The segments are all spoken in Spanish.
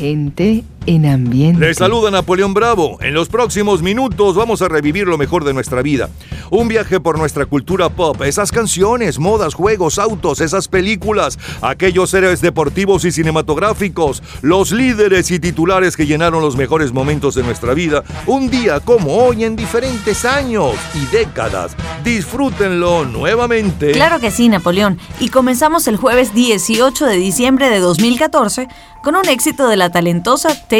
Gente en ambiente. Les saluda Napoleón Bravo. En los próximos minutos vamos a revivir lo mejor de nuestra vida. Un viaje por nuestra cultura pop, esas canciones, modas, juegos, autos, esas películas, aquellos héroes deportivos y cinematográficos, los líderes y titulares que llenaron los mejores momentos de nuestra vida, un día como hoy en diferentes años y décadas. Disfrútenlo nuevamente. Claro que sí, Napoleón. Y comenzamos el jueves 18 de diciembre de 2014 con un éxito de la talentosa Taylor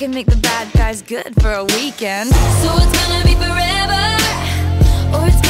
can make the bad guys good for a weekend. So it's gonna be forever, or it's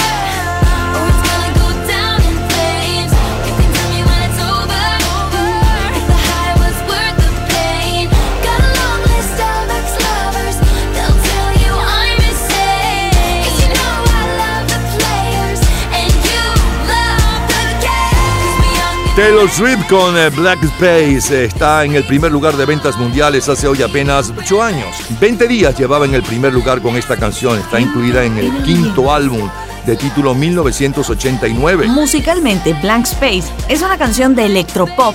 Taylor Swift con eh, Black Space eh, está en el primer lugar de ventas mundiales hace hoy apenas 8 años. 20 días llevaba en el primer lugar con esta canción. Está incluida en el quinto álbum de título 1989. Musicalmente, Blank Space es una canción de electropop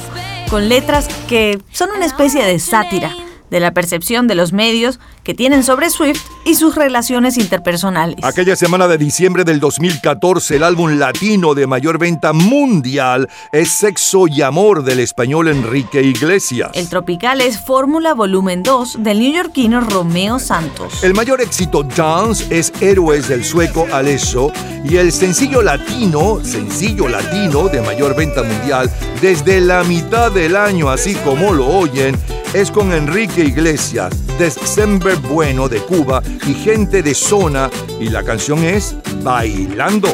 con letras que son una especie de sátira de la percepción de los medios que tienen sobre Swift y sus relaciones interpersonales. Aquella semana de diciembre del 2014, el álbum latino de mayor venta mundial es Sexo y Amor del español Enrique Iglesias. El tropical es Fórmula Volumen 2 del neoyorquino Romeo Santos. El mayor éxito Dance es Héroes del sueco Alesso y el sencillo latino, sencillo latino de mayor venta mundial desde la mitad del año, así como lo oyen, es con Enrique Iglesias, December Bueno de Cuba y gente de zona y la canción es Bailando.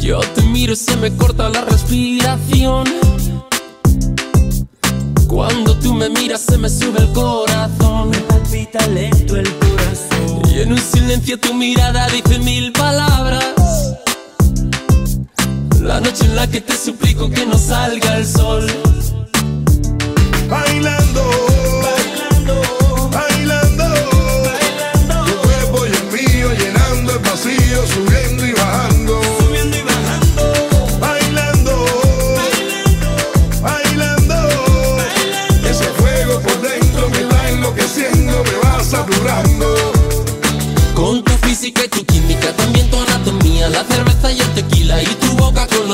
Yo te miro y se me corta la respiración. Cuando tú me miras se me sube el corazón. Me palpita lento el corazón. Y en un silencio tu mirada dice mil palabras. La noche en la que te suplico que no salga el sol. Bailando,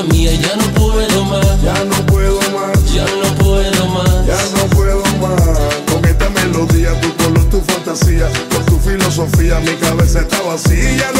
mía. Ya no puedo más, Ya no puedo más, ya no puedo más. ya no puedo más. Con esta melodía, tu color, tu fantasía, con tu filosofía, mi cabeza está vacía. Ya no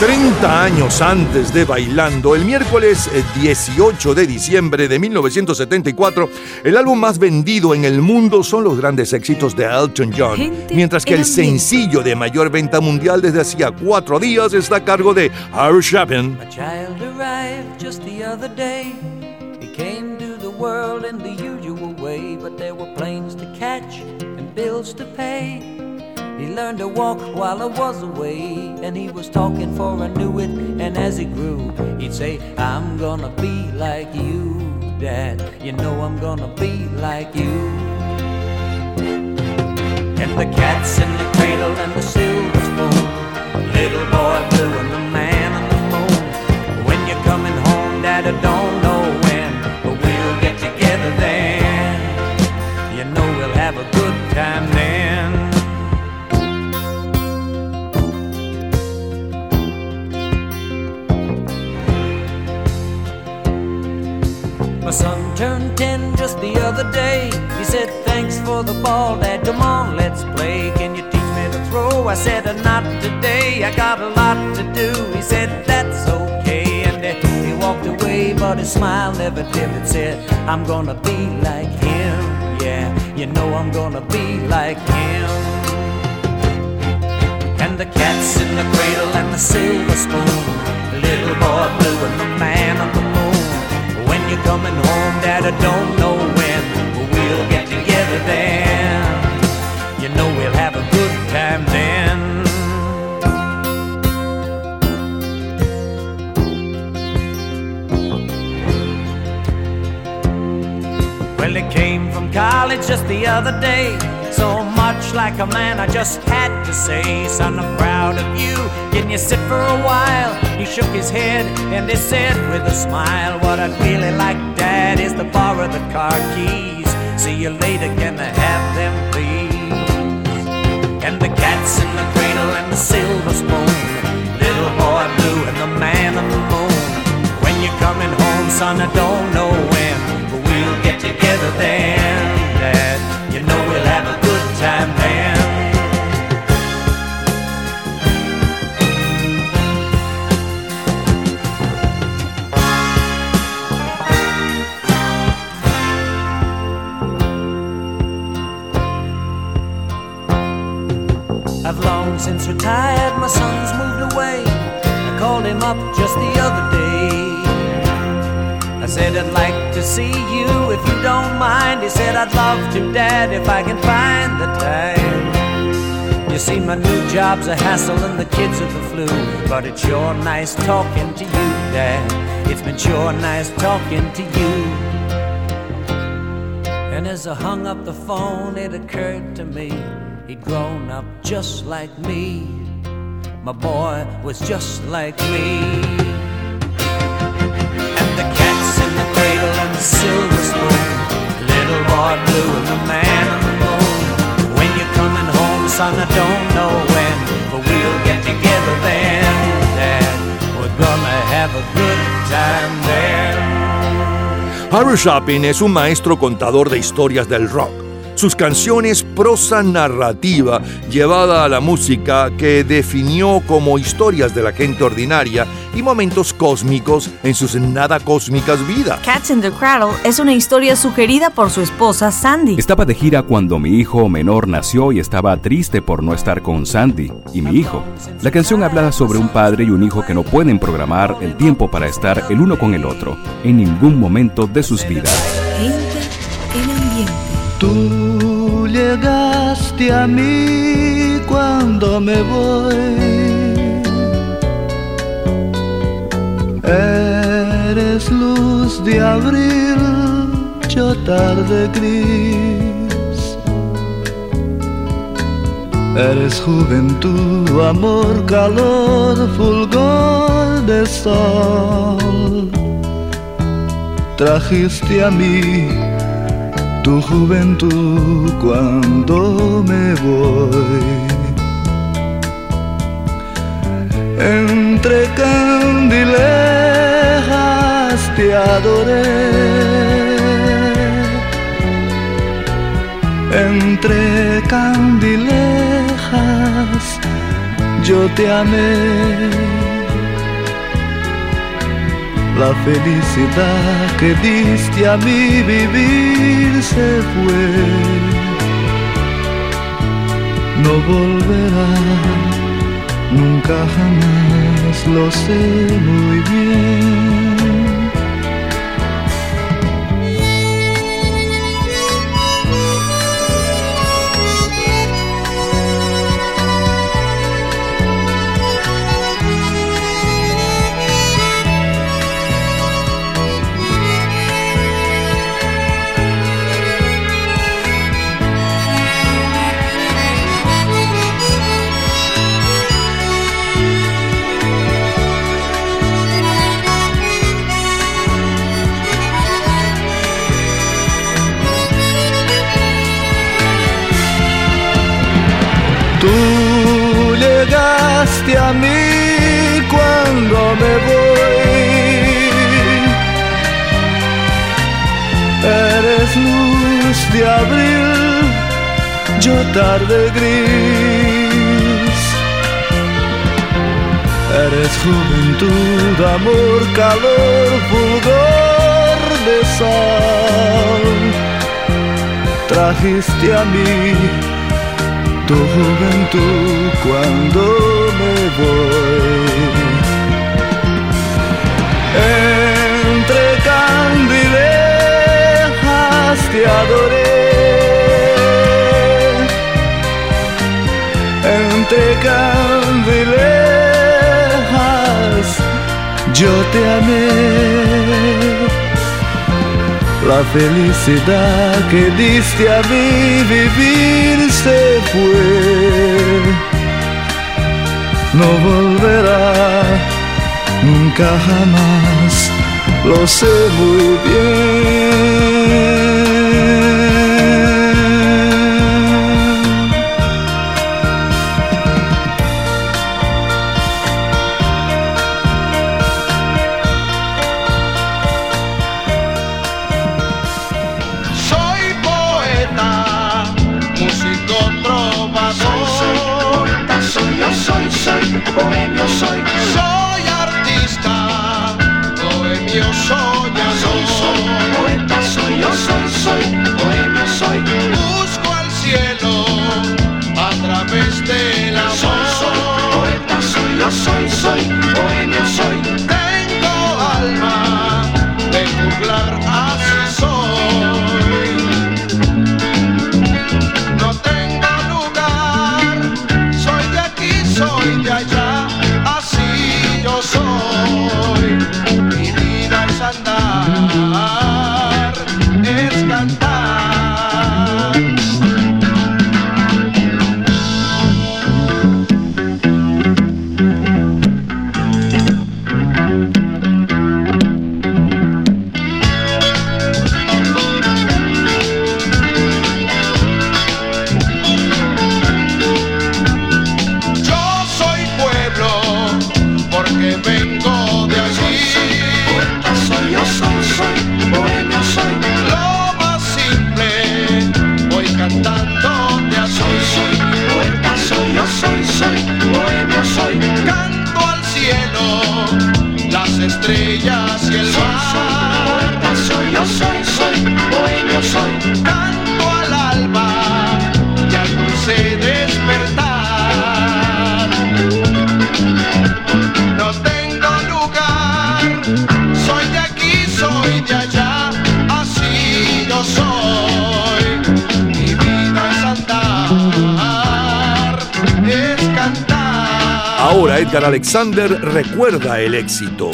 30 años antes de Bailando, el miércoles eh, 18 de diciembre de 1974, el álbum más vendido en el mundo son los grandes éxitos de Elton John, mientras que el sencillo de mayor venta mundial desde hacía cuatro días está a cargo de Irish Chapin. A child arrived just the other day. He came to the world in the usual way, but there were planes to catch and bills to pay. Learned to walk while I was away, and he was talking for I knew it. And as he grew, he'd say, I'm gonna be like you, Dad. You know I'm gonna be like you. If the cat's in the cradle and the My son turned 10 just the other day. He said, Thanks for the ball, Dad. Come on, let's play. Can you teach me to throw? I said, "Uh, Not today. I got a lot to do. He said, That's okay. And uh, he walked away, but his smile never dimmed. Said, I'm gonna be like him. Yeah, you know I'm gonna be like him. And the cat's in the cradle and the silver spoon. The little boy blue and the man on the you're coming home, Dad, I don't know when, but we'll get together then. You know we'll have a good time then. Well, he came from college just the other day. So much like a man, I just had to say, Son, I'm proud of you. Can you sit for a while? He shook his head and he said with a smile, What I'd really like, Dad, is to borrow the car keys. See you later, can I have them, please? And the cat's in the cradle and the silver spoon. Little boy blue and the man on the moon. When you're coming home, son, I don't know when, but we'll get together then, up just the other day. I said, I'd like to see you if you don't mind. He said, I'd love to, Dad, if I can find the time. You see, my new job's a hassle and the kids are the flu. But it's sure nice talking to you, Dad. It's been sure nice talking to you. And as I hung up the phone, it occurred to me he'd grown up just like me. My boy was just like me. And the cat's in the cradle and the silver spoon. Little boy blue and the man on the moon. When you're coming home, son, I don't know when, but we'll get together then, Dad. We're gonna have a good time then. Harry es un maestro contador de historias del rock. Sus canciones prosa narrativa llevada a la música que definió como historias de la gente ordinaria y momentos cósmicos en sus nada cósmicas vidas. Cats in the Cradle es una historia sugerida por su esposa Sandy. Estaba de gira cuando mi hijo menor nació y estaba triste por no estar con Sandy y mi hijo. La canción habla sobre un padre y un hijo que no pueden programar el tiempo para estar el uno con el otro en ningún momento de sus vidas. Tú llegaste a mí cuando me voy. Eres luz de abril, yo tarde gris. Eres juventud, amor, calor, fulgor de sol. Trajiste a mí tu juventud cuando me voy. Entre candilejas te adoré. Entre candilejas yo te amé. La felicidad que diste a mi vivir se fue. No volverá, nunca jamás, lo sé muy bien. Llegaste a mí cuando me voy. Eres luz de abril, yo tarde gris. Eres juventud, amor, calor, fulgor de sol. Trajiste a mí tu juventud cuando me voy. Entre candilejas te adoré. Entre candilejas yo te amé. La felicidad que diste a mí vivir se fue. No volverá nunca jamás, lo sé muy bien. Yo, soy, soy bohemio, soy. Tengo alma de juglar así soy. No tengo lugar, soy de aquí, soy de allá, Alexander recuerda el éxito.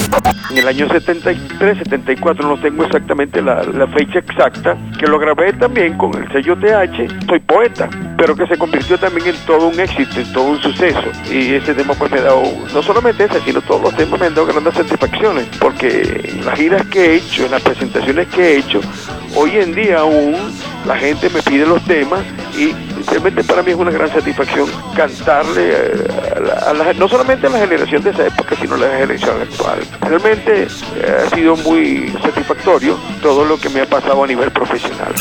En el año 73, 74, no tengo exactamente la, la fecha exacta, que lo grabé también con el sello TH, Soy Poeta, pero que se convirtió también en todo un éxito, en todo un suceso. Y ese tema pues me ha dado, no solamente ese, sino todos los temas me han dado grandes satisfacciones, porque en las giras que he hecho, en las presentaciones que he hecho, hoy en día aún la gente me pide los temas y realmente para mí es una gran satisfacción cantarle eh, a no solamente a la generación de esa época, sino a la generación actual. Realmente eh, ha sido muy satisfactorio todo lo que me ha pasado a nivel profesional.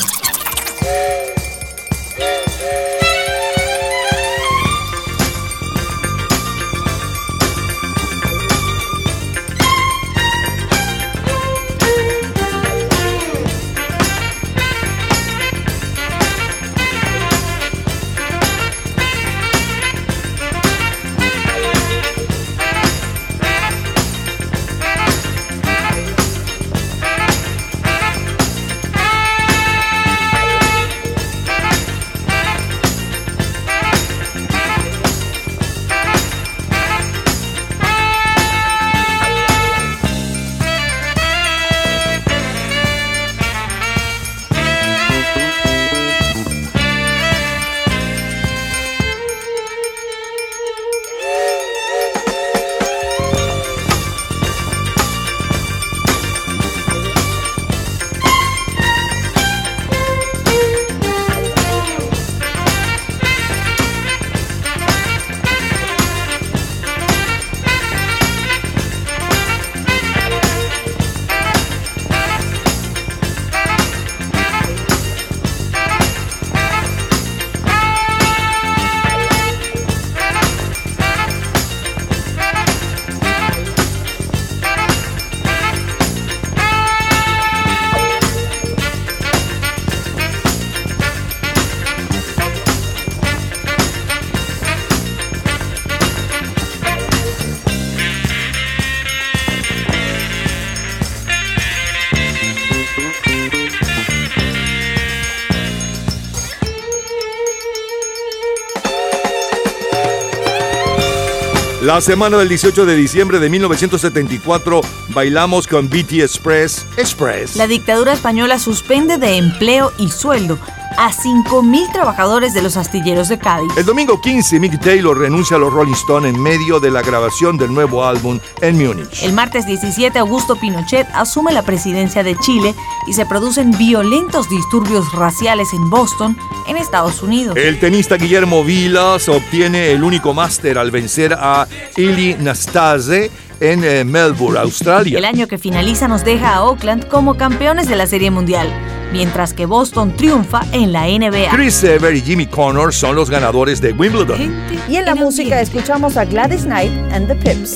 La semana del 18 de diciembre de 1974 bailamos con BT Express. Express. La dictadura española suspende de empleo y sueldo a 5.000 trabajadores de los astilleros de Cádiz. El domingo 15, Mick Taylor renuncia a los Rolling Stones en medio de la grabación del nuevo álbum en Múnich. El martes 17, Augusto Pinochet asume la presidencia de Chile y se producen violentos disturbios raciales en Boston, en Estados Unidos. El tenista Guillermo Vilas obtiene el único máster al vencer a Ili Nastase en eh, Melbourne, Australia. El año que finaliza nos deja a Oakland como campeones de la Serie Mundial, mientras que Boston triunfa en la NBA. Chris Evert y Jimmy Connor son los ganadores de Wimbledon. Y en la música escuchamos a Gladys Knight and the Pips.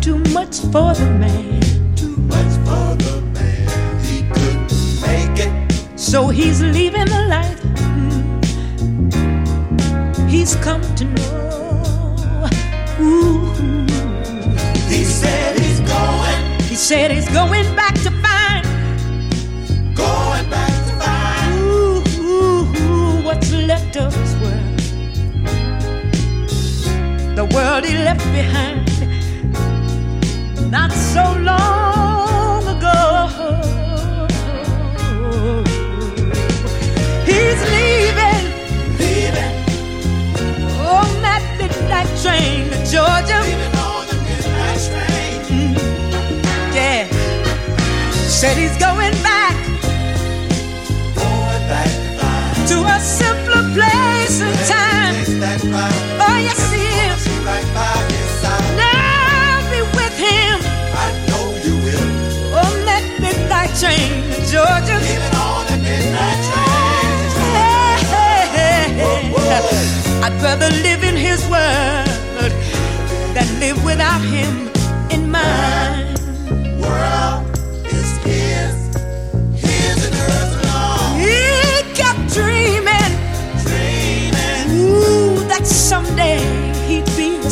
Too much for the man. Too much for the man. He couldn't make it. So he's leaving the life he's come to know. Ooh. He said he's going. He said he's going back to find. Going back to find. Ooh, ooh, ooh, what's left of his world. The world he left behind not so long ago. He's leaving, leaving on that midnight train to Georgia. Leaving said he's going back, going back to a simpler place and time. Oh yes, he is. Now be with him. Oh, I know you will. On that midnight train to Georgia. Leaving on the midnight train. I'd rather live in his world than live without him in mine. World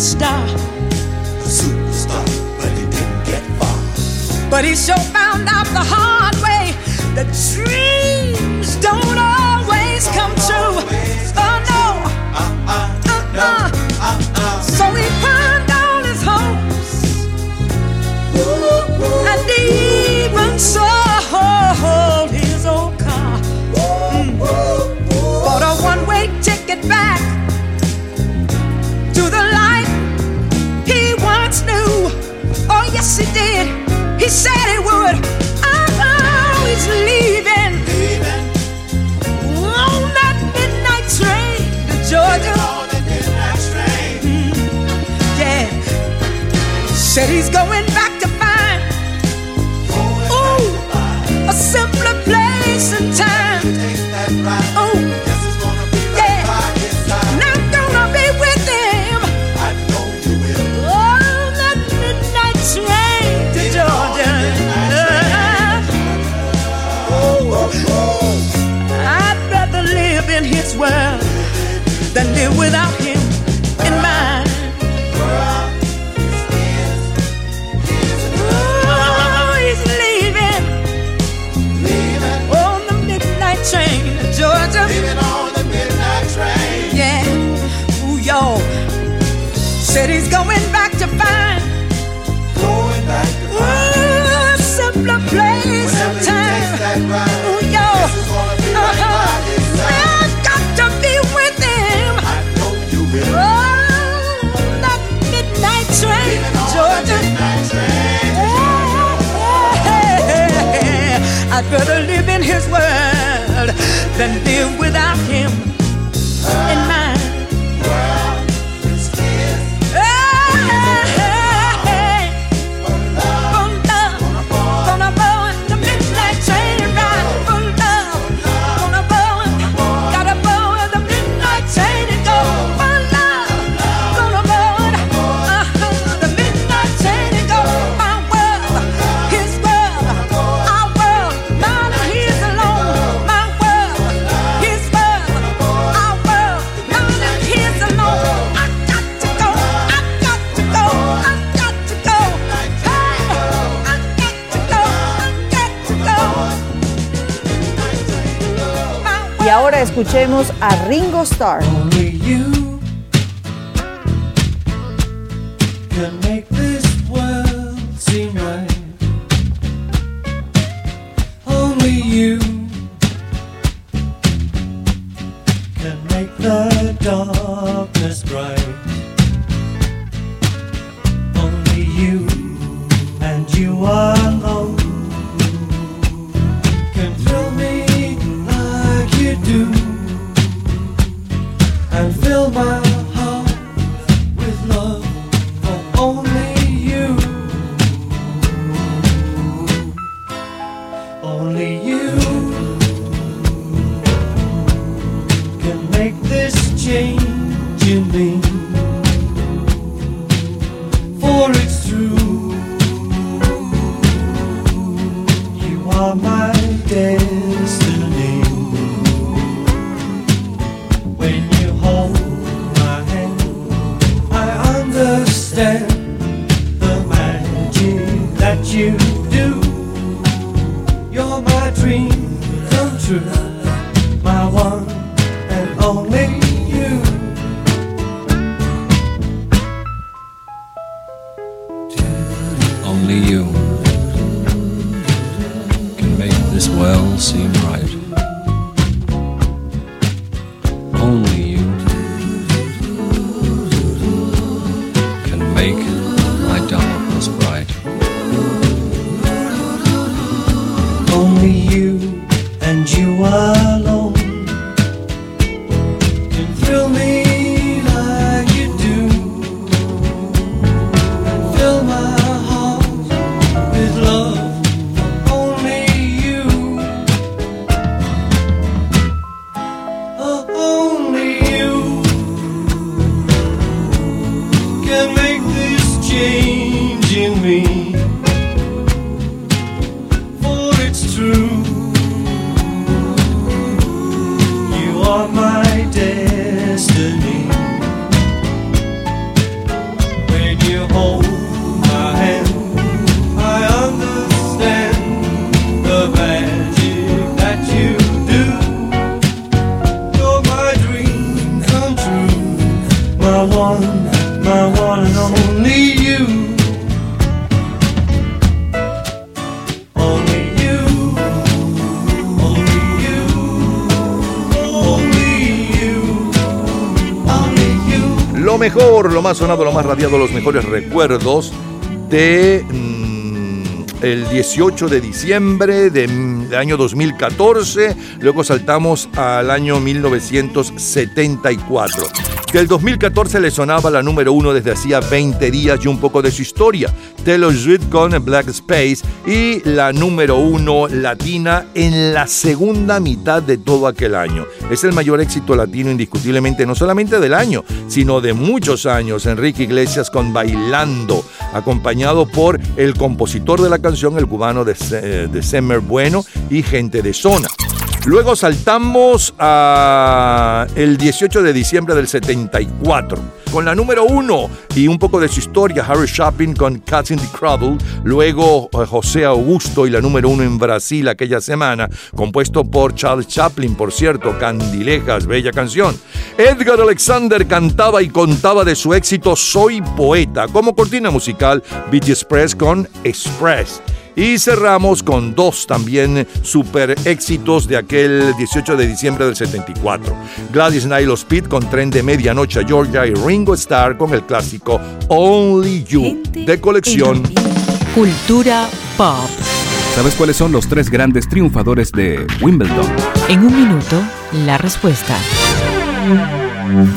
he'd a star, a superstar, but he didn't get far. But he sure found out the hard way that dreams don't always come true. Oh no, uh-uh. Uh uh. So he burned yes, he did. He said he would. Oh, he's leaving. On that midnight train to Georgia. Mm. Yeah. Said he's going back to find ooh, a simpler place and time. Oh, than live without him in mine. Oh, he's leaving. On the midnight train to Georgia. Leaving on the midnight train. Yeah. Ooh, y'all. Said he's going Yeah. Live in his world than live without him escuchemos a Ringo Starr. Más sonado, lo más radiado, los mejores recuerdos de mm, el 18 de diciembre de, mm, del año 2014. Luego saltamos al año 1974. Que el 2014 le sonaba la número uno desde hacía 20 días y un poco de su historia. Taylor Swift con Black Space y la número uno latina en la segunda mitad de todo aquel año. Es el mayor éxito latino indiscutiblemente no solamente del año, sino de muchos años. Enrique Iglesias con Bailando, acompañado por el compositor de la canción, el cubano de, Se- de Semer Bueno y gente de zona. Luego saltamos a el 18 de diciembre del 74 con la número uno y un poco de su historia, Harry Shopping con Cats in the Cradle, luego eh, José Augusto y la número uno en Brasil aquella semana, compuesto por Charles Chaplin, por cierto, Candilejas, bella canción. Edgar Alexander cantaba y contaba de su éxito Soy Poeta, como cortina musical Beach Express con Express. Y cerramos con dos también super éxitos de aquel 18 de diciembre del 74. Gladys Knight Speed con Tren de Medianoche a Georgia y Ringo Starr con el clásico Only You de colección. Cultura pop. ¿Sabes cuáles son los tres grandes triunfadores de Wimbledon? En un minuto, la respuesta.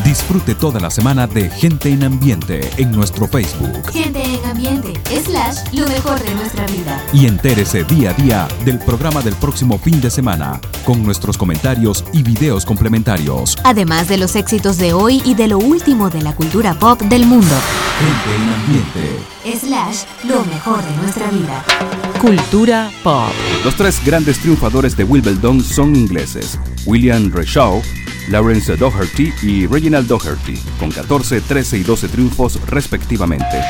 Disfrute toda la semana de Gente en Ambiente en nuestro Facebook Gente en ambiente, slash, lo mejor de nuestra vida. y entérese día a día del programa del próximo fin de semana con nuestros comentarios y videos complementarios. Además de los éxitos de hoy y de lo último de la cultura pop del mundo. Gente en Ambiente. Slash, lo mejor de nuestra vida. Cultura pop. Los tres grandes triunfadores de Wimbledon son ingleses, William Reshaw, Lawrence Doherty y Reginald Doherty, con 14, 13 y 12 triunfos respectivamente.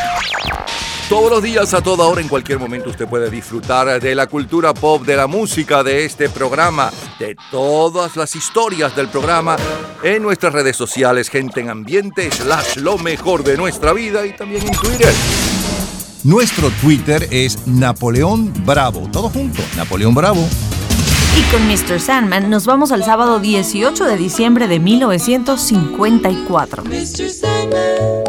Todos los días, a toda hora, en cualquier momento, usted puede disfrutar de la cultura pop, de la música, de este programa, de todas las historias del programa en nuestras redes sociales, gente en ambiente, slash lo mejor de nuestra vida y también en Twitter. Nuestro Twitter es Napoleón Bravo. Todo junto, Napoleón Bravo. Y con Mr. Sandman nos vamos al sábado 18 de diciembre de 1954. Mr. Sandman,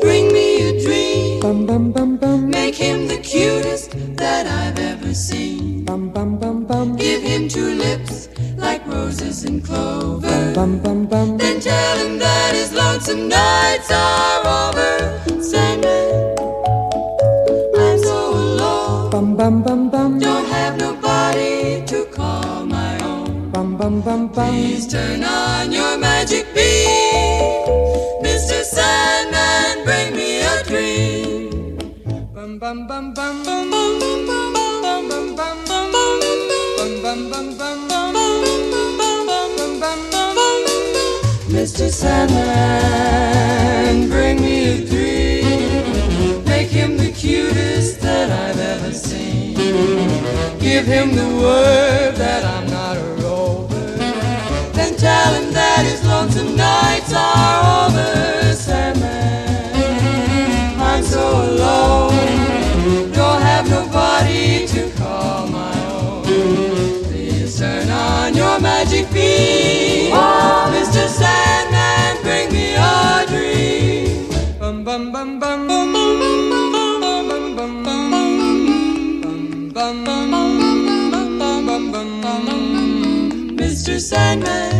bring me a dream. Make him the cutest that I've ever seen. Give him two lips like roses and clover. Then tell him that his lonesome nights are over. Sandman, Please turn on your magic beam. Mr. Sandman, bring me a dream. Bum bum bum bum bum bum bum bum bum bum bum bum bum bum Mr. Sandman, bring me a dream. Make him the cutest that I've ever seen. Give him the word that I'm nights are over. Sandman, I'm so alone. Don't have nobody to call my own. Please turn on your magic beam. Mr. Sandman, bring me a dream. Mr. Sandman,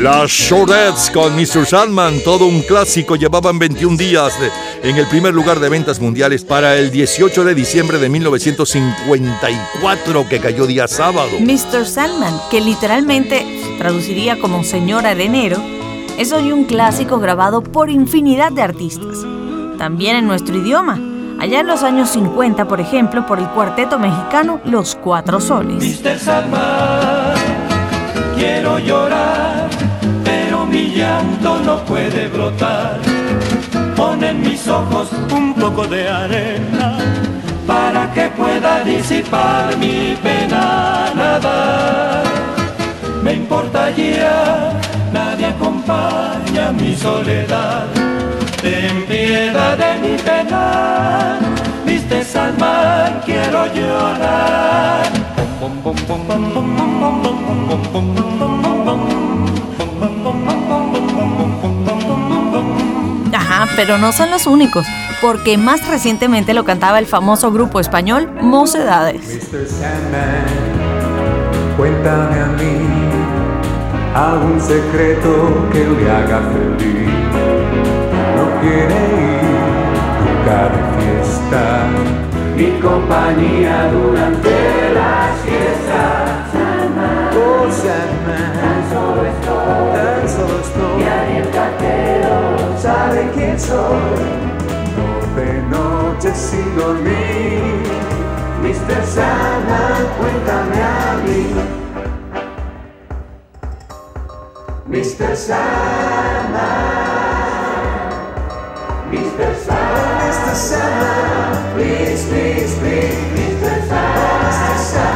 Las Shortets con Mr. Sandman, todo un clásico, llevaban 21 días de- en el primer lugar de ventas mundiales para el 18 de diciembre de 1954, que cayó día sábado. Mr. Sandman, que literalmente traduciría como Señor Arenero, es hoy un clásico grabado por infinidad de artistas, también en nuestro idioma. Allá en los años 50, por ejemplo, por el cuarteto mexicano Los Cuatro Soles. Mr. Sandman, quiero llorar, mi llanto no puede brotar. Pon en mis ojos un poco de arena para que pueda disipar mi pena nadar. Me importa nadie acompaña mi soledad. Ten piedad de mi pena, Mr. Sandman, quiero llorar. Ajá, pero no son los únicos, porque más recientemente lo cantaba el famoso grupo español Mocedades. Mr. Sandman, cuéntame a mí algún secreto que le haga feliz. No quiere ir nunca de fiesta, mi compañía durante las fiestas. Sandman, oh Sandman, soy, no de noche sin dormir. Mister Sana, cuéntame a mí. Mister Sana, Mister Sana, Mr. Sana, please, please, please, Mister Sana, Mr. Sana.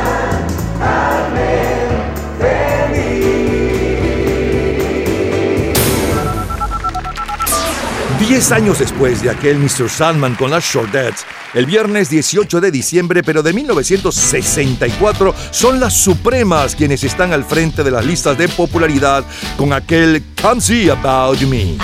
Diez años después de aquel Mr. Sandman con las Shortettes, el viernes 18 de diciembre, pero de 1964, son las Supremas quienes están al frente de las listas de popularidad con aquel Come See About Me.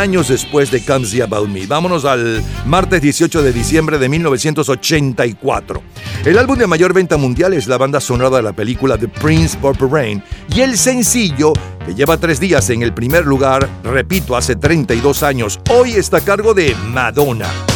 años después de Comes the About Me. Vámonos al martes 18 de diciembre de 1984. El álbum de mayor venta mundial es la banda sonora de la película The Prince of Rain y el sencillo que lleva tres días en el primer lugar, repito, hace 32 años, hoy está a cargo de Madonna.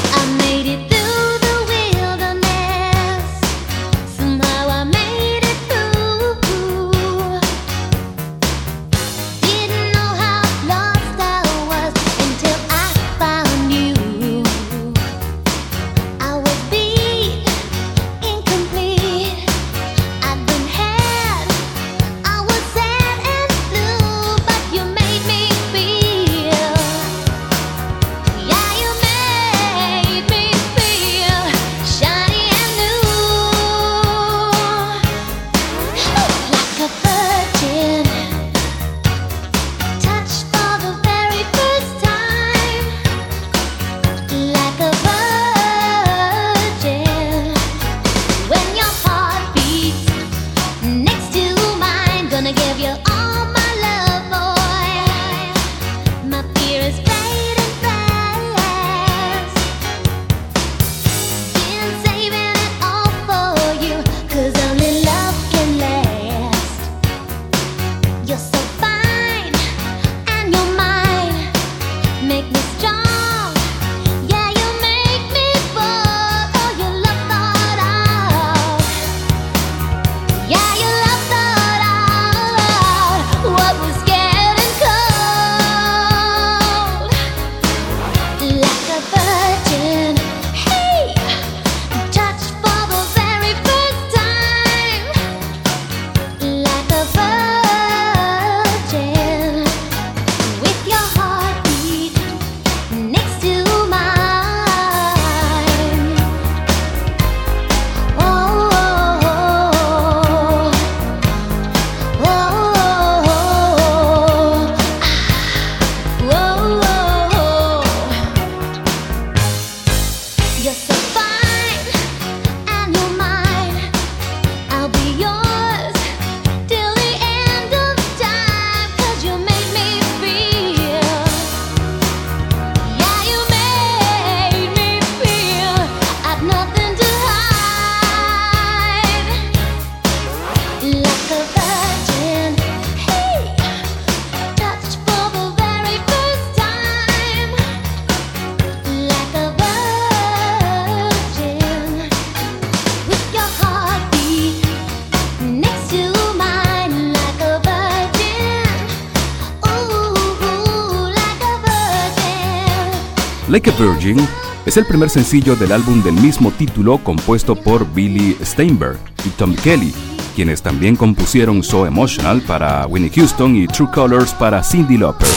Like Virgin es el primer sencillo del álbum del mismo título compuesto por Billy Steinberg y Tom Kelly, quienes también compusieron So Emotional para Winnie Houston y True Colors para Cindy Lauper.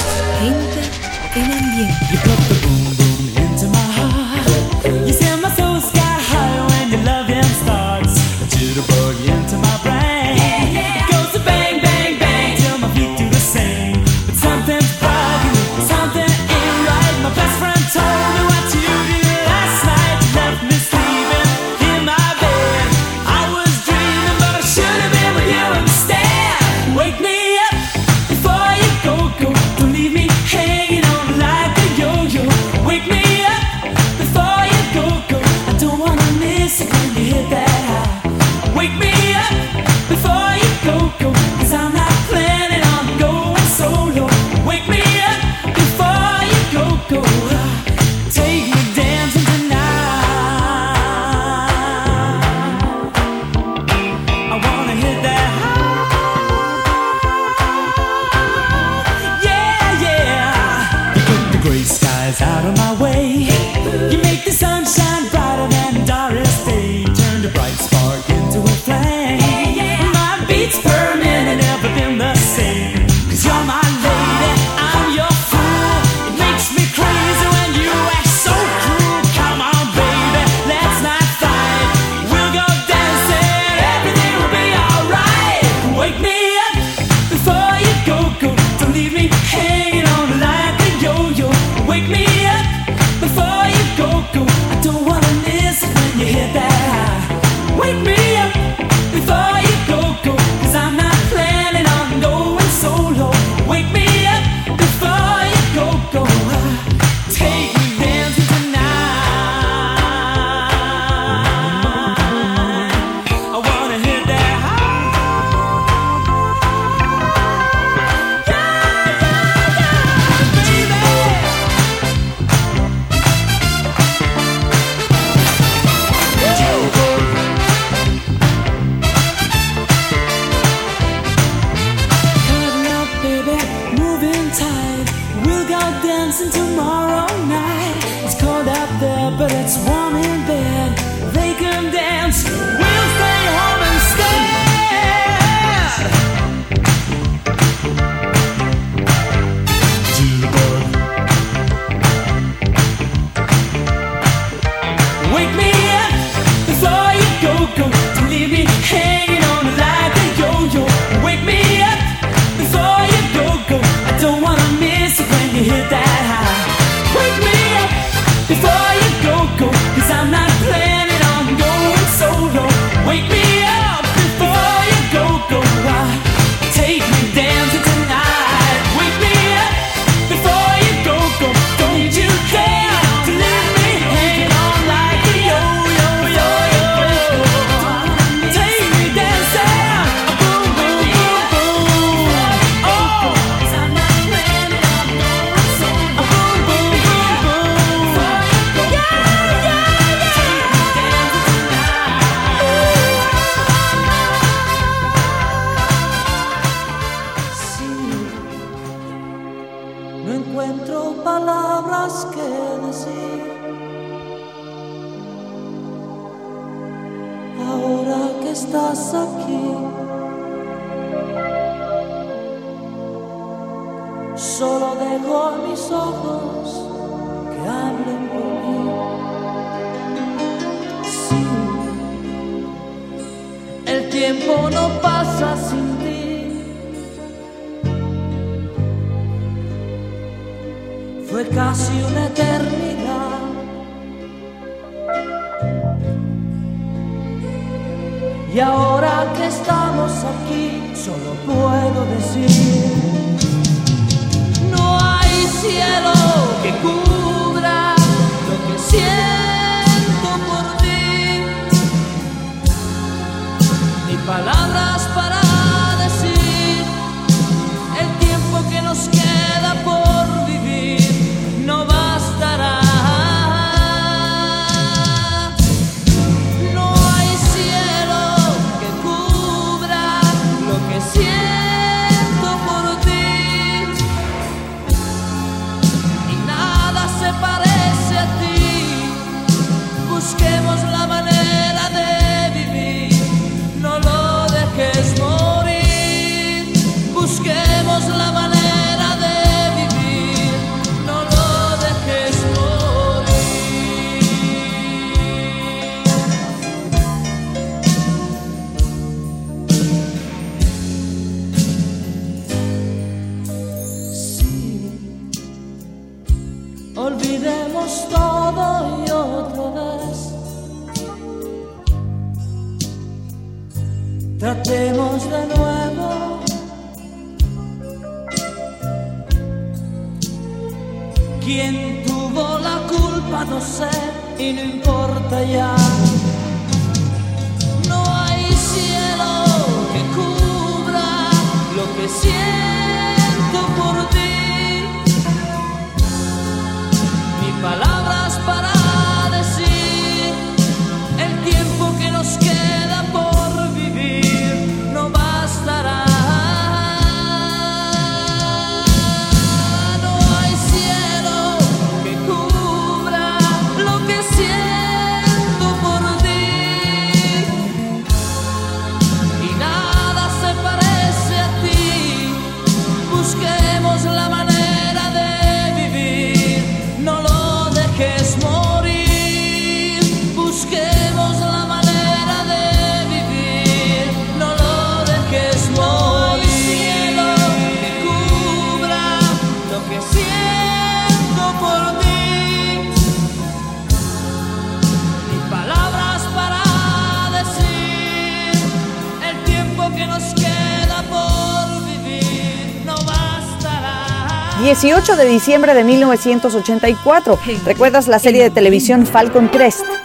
18 de diciembre de 1984. ¿Recuerdas la serie de televisión Falcon Crest?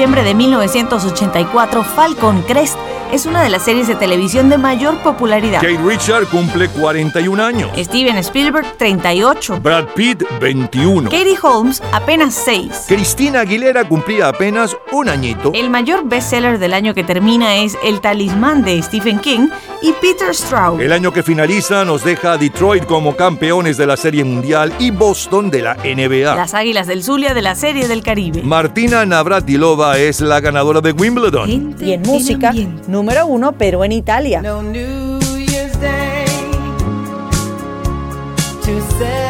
Diciembre de 1984, Falcon Crest es una de las series de televisión de mayor popularidad. Kate Richard cumple 41 años. Steven Spielberg, 38. Brad Pitt, 21. Katie Holmes, apenas 6. Cristina Aguilera cumplía apenas un añito. El mayor bestseller del año que termina es El talismán de Stephen King y Peter Straub. El año que finaliza nos deja a Detroit como campeones de la Serie Mundial y Boston de la NBA. Las Águilas del Zulia de la Serie del Caribe. Martina Navratilova es la ganadora de Wimbledon. Y en música, número uno, pero en Italia. No New Year's Day to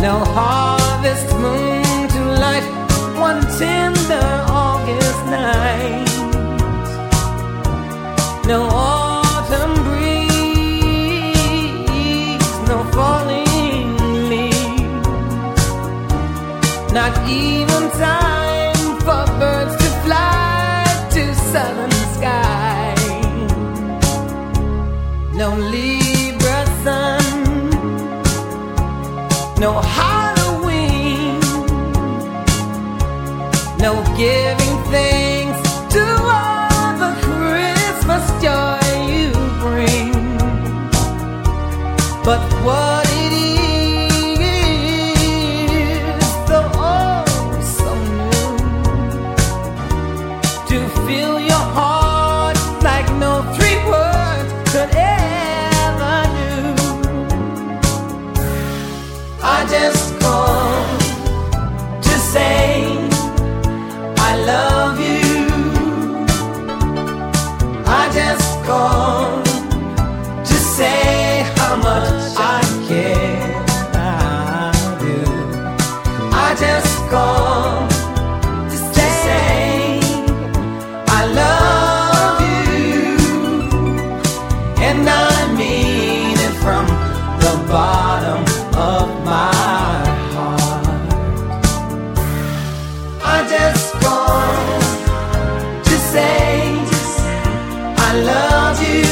no harvest moon to light one tender August night. No autumn breeze, no falling leaves, not even time no Halloween, I love you.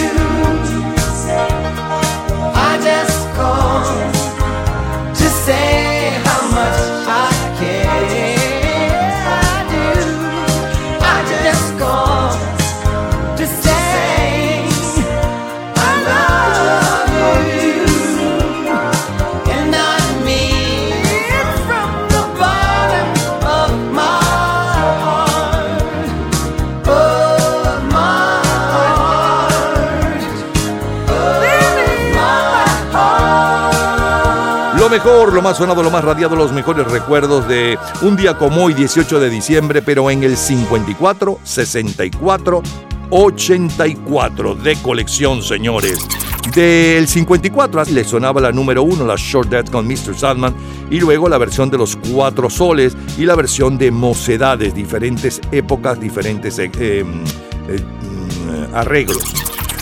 Mejor, lo más sonado, lo más radiado, los mejores recuerdos de un día como hoy, 18 de diciembre, pero en el 54, 64, 84 de colección, señores. Del 54 le sonaba la número uno, la Short Death con Mr. Sandman, y luego la versión de los Cuatro Soles y la versión de Mocedades, diferentes épocas, diferentes eh, eh, eh, mm, arreglos.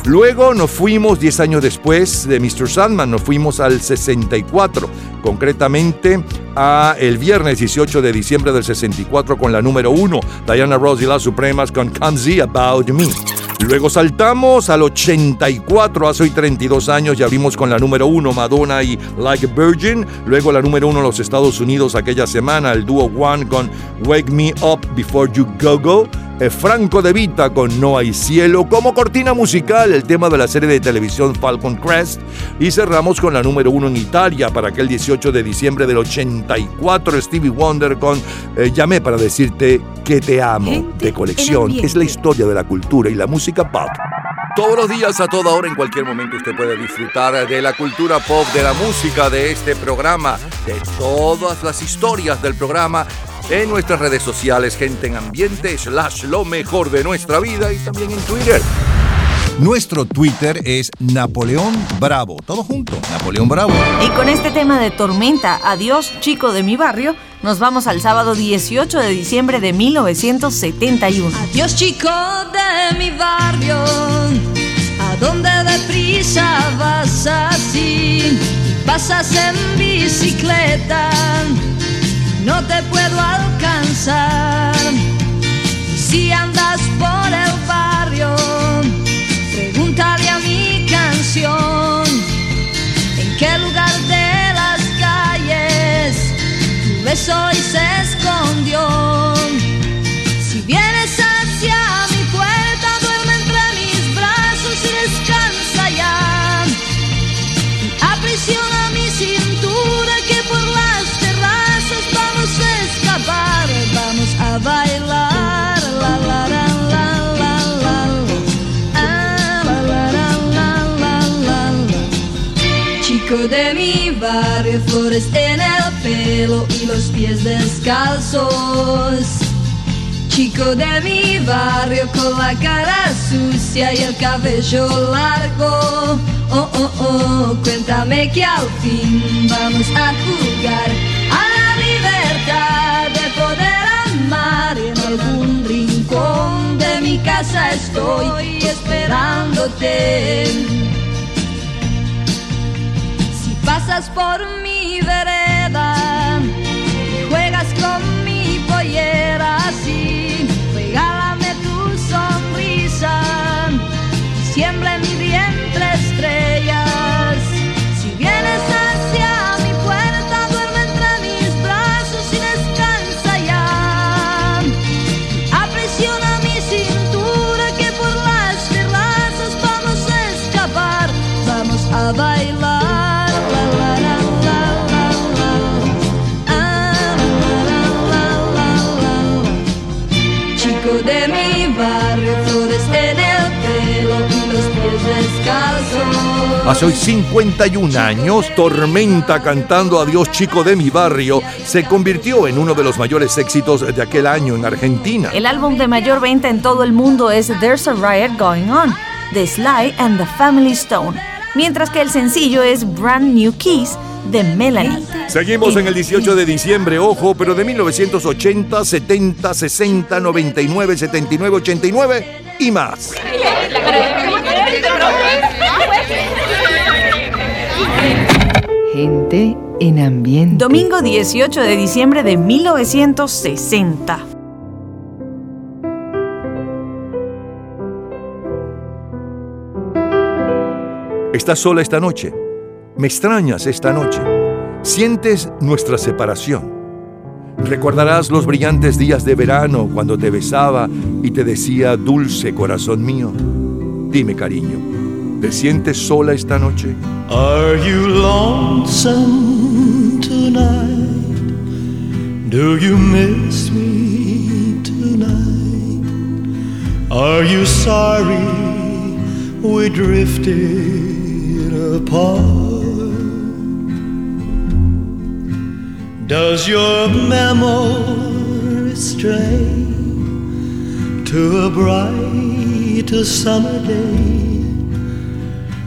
Luego nos fuimos 10 años después de Mr. Sandman, nos fuimos al 64, concretamente a el viernes 18 de diciembre del 64 con la número 1, Diana Ross y las Supremas con Can't About Me. Luego saltamos al 84, hace hoy 32 años, y abrimos con la número 1, Madonna y Like a Virgin. Luego la número 1 en los Estados Unidos aquella semana, el dúo One con Wake Me Up Before You Go Go. Franco de Vita con No hay cielo. Como cortina musical, el tema de la serie de televisión Falcon Crest. Y cerramos con la número 1 en Italia para aquel 18 de diciembre del 84, Stevie Wonder con eh, Llamé para decirte que te amo de colección. Es la historia de la cultura y la música pop. Todos los días, a toda hora, en cualquier momento, usted puede disfrutar de la cultura pop, de la música, de este programa, de todas las historias del programa en nuestras redes sociales, gente en ambiente, slash lo mejor de nuestra vida y también en Twitter. Nuestro Twitter es Napoleón Bravo. Todo junto, Napoleón Bravo. Y con este tema de tormenta, adiós chico de mi barrio, nos vamos al sábado 18 de diciembre de 1971. Adiós chico de mi barrio, ¿a dónde deprisa vas así? Pasas en bicicleta, no te puedo alcanzar. Si andas por el barrio, pregúntale a mi canción, en qué lugar de las calles tu beso hoy se Chico de mi barrio, flores en el pelo y los pies descalzos. Chico de mi barrio con la cara sucia y el cabello largo. Oh, oh, oh, cuéntame que al fin vamos a jugar a la libertad de poder amar en algún rincón de mi casa estoy esperándote. Pasas por mi vereda Hace hoy 51 años, Tormenta cantando Adiós chico de mi barrio se convirtió en uno de los mayores éxitos de aquel año en Argentina. El álbum de mayor venta en todo el mundo es There's a Riot Going On, de Sly and the Family Stone, mientras que el sencillo es Brand New Keys de Melanie. Seguimos en el 18 de diciembre, ojo, pero de 1980, 70, 60, 99, 79, 89 y más. Gente en ambiente. Domingo 18 de diciembre de 1960. Estás sola esta noche. Me extrañas esta noche. Sientes nuestra separación. Recordarás los brillantes días de verano cuando te besaba y te decía, dulce corazón mío. Dime, cariño, ¿te sientes sola esta noche? Are you lonesome tonight? Do you miss me tonight? Are you sorry we drifted apart? Does your memory stray to a bright summer day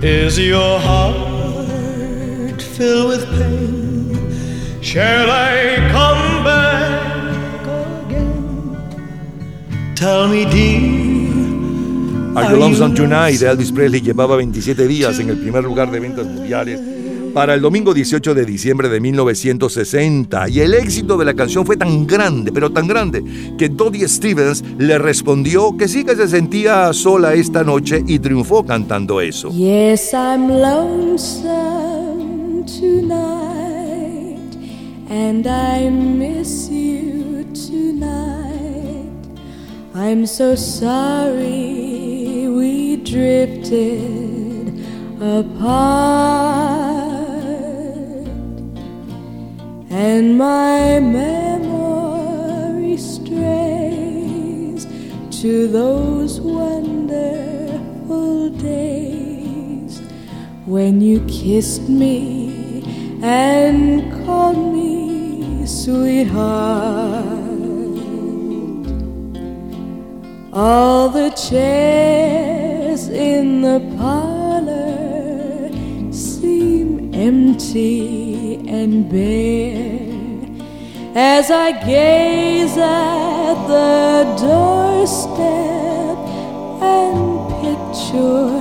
Is your heart filled with pain? Shall I come back again? Tell me, dear. Are You Lonesome Tonight Elvis Presley llevaba 27 días en el primer lugar de ventas mundiales para el domingo 18 de diciembre de 1960 y el éxito de la canción fue tan grande, pero tan grande, que Dodie Stevens le respondió que sí que se sentía sola esta noche y triunfó cantando eso. Yes, I'm lonesome tonight, and I miss you tonight. I'm so sorry we drifted apart, and my memory strays to those wonderful days when you kissed me and called me sweetheart. All the chairs in the seem empty and bare as I gaze at the doorstep and picture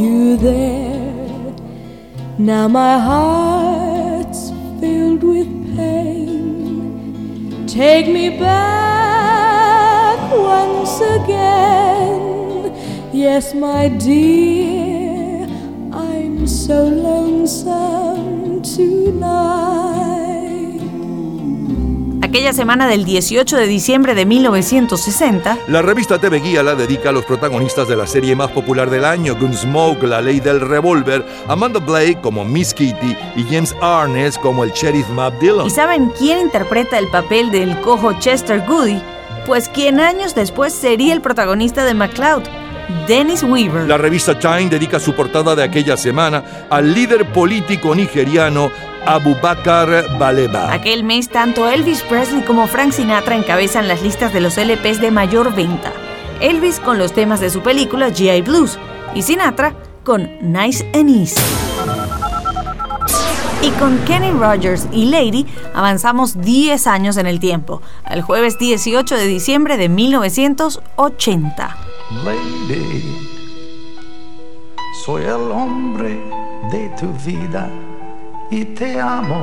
you there. Now my heart's filled with pain. Take me back once again. Yes, my dear, so lonesome tonight. Aquella semana del 18 de diciembre de 1960, La revista TV Guía la dedica a los protagonistas de la serie más popular del año, Gunsmoke, La Ley del Revólver, Amanda Blake como Miss Kitty y James Arness como el sheriff Matt Dillon. ¿y saben quién interpreta el papel del cojo Chester Goody? Pues quien años después sería el protagonista de MacLeod, Dennis Weaver. La revista Time dedica su portada de aquella semana al líder político nigeriano Abubakar Baleba. Aquel mes, tanto Elvis Presley como Frank Sinatra encabezan las listas de los LPs de mayor venta. Elvis con los temas de su película GI Blues y Sinatra con Nice and Easy. Y con Kenny Rogers y Lady avanzamos 10 años en el tiempo, al jueves 18 de diciembre de 1980. Lady, soy el hombre de tu vida y te amo.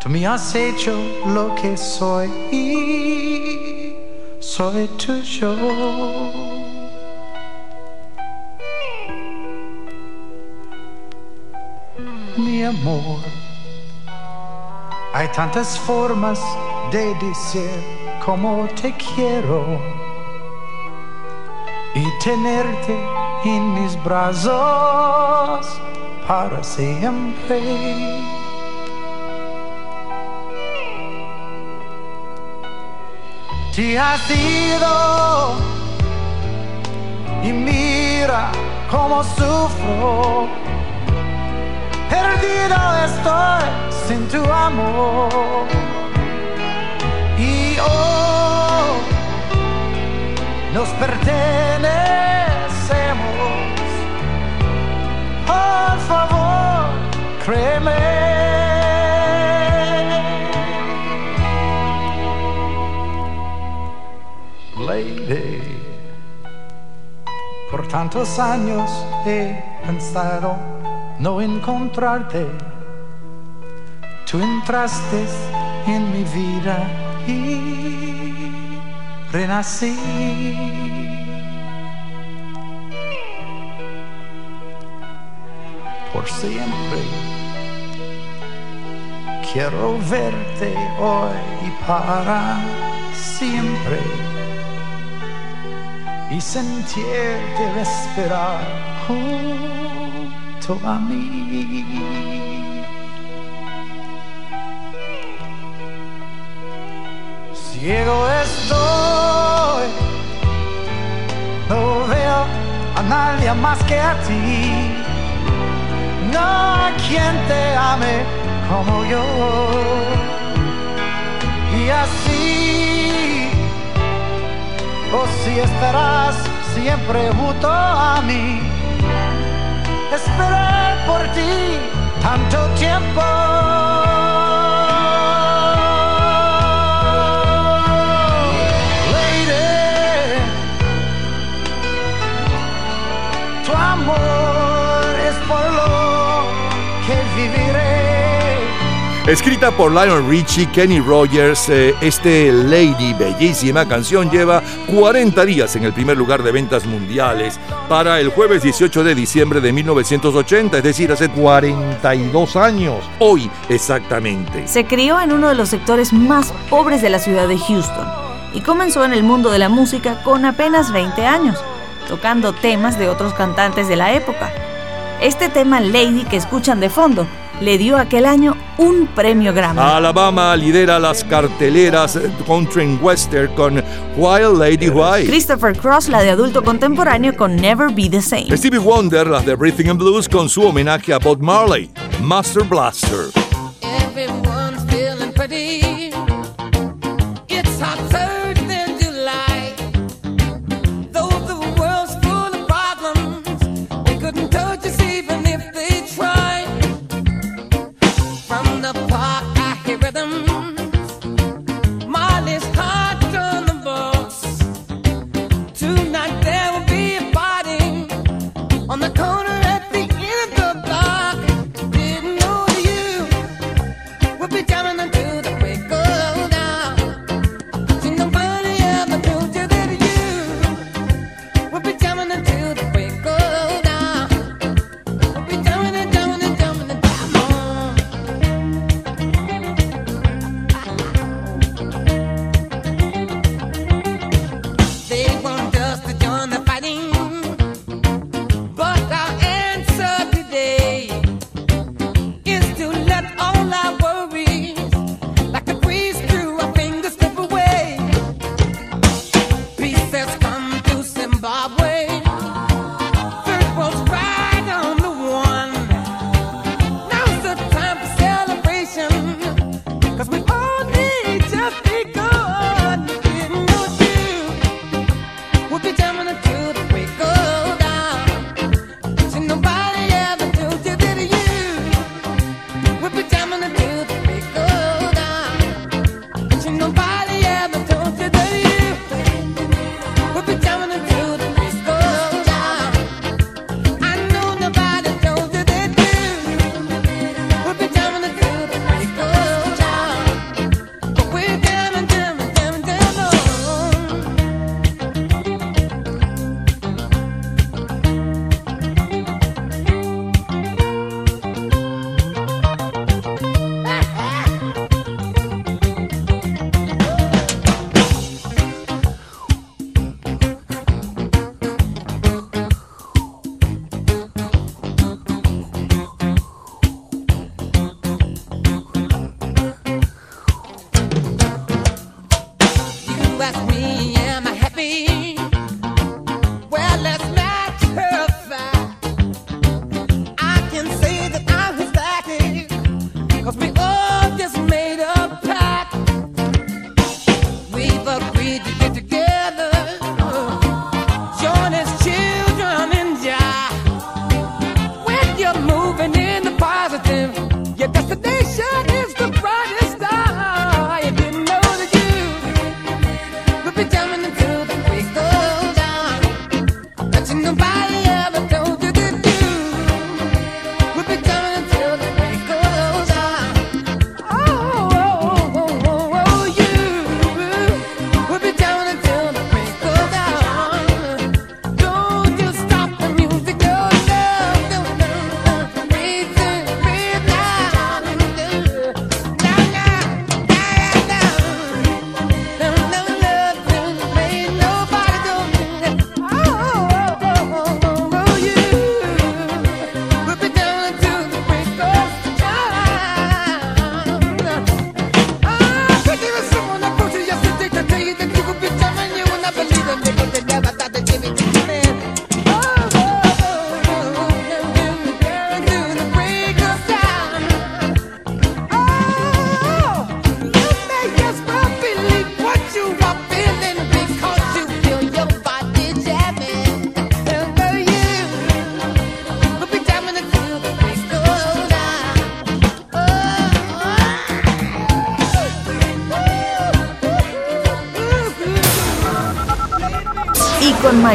Tú me has hecho lo que soy y soy tuyo. Mi amor, hay tantas formas de decir como te quiero y tenerte en mis brazos para siempre. Te has ido y mira cómo sufro. Perdido estoy sin tu amor. Y hoy nos pertenecemos. Por favor, créeme. Lady, por tantos años he pensado no encontrarte. Tú entraste en mi vida y renací. Por siempre quiero verte hoy y para siempre y sentirte respirar junto a mí. Ciego estoy, no veo a nadie más que a ti, no a quien te ame como yo. Y así, o si estarás siempre junto a mí, esperé por ti tanto tiempo. Amor es por lo que viviré. Escrita por Lionel Richie, Kenny Rogers, eh, este Lady, bellísima canción, lleva 40 días en el primer lugar de ventas mundiales para el jueves 18 de diciembre de 1980, es decir, hace 42 años. Hoy, exactamente. Se crió en uno de los sectores más pobres de la ciudad de Houston y comenzó en el mundo de la música con apenas 20 años, tocando temas de otros cantantes de la época. Este tema Lady que escuchan de fondo le dio aquel año un premio Grammy. Alabama lidera las carteleras country and western con Wild Lady Why. Christopher Cross, la de adulto contemporáneo, con Never Be the Same. Stevie Wonder, las de Breathing and Blues, con su homenaje a Bob Marley, Master Blaster.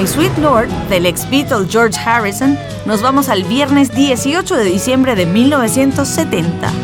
Sweet Lord del ex Beatle George Harrison, nos vamos al viernes 18 de diciembre de 1970.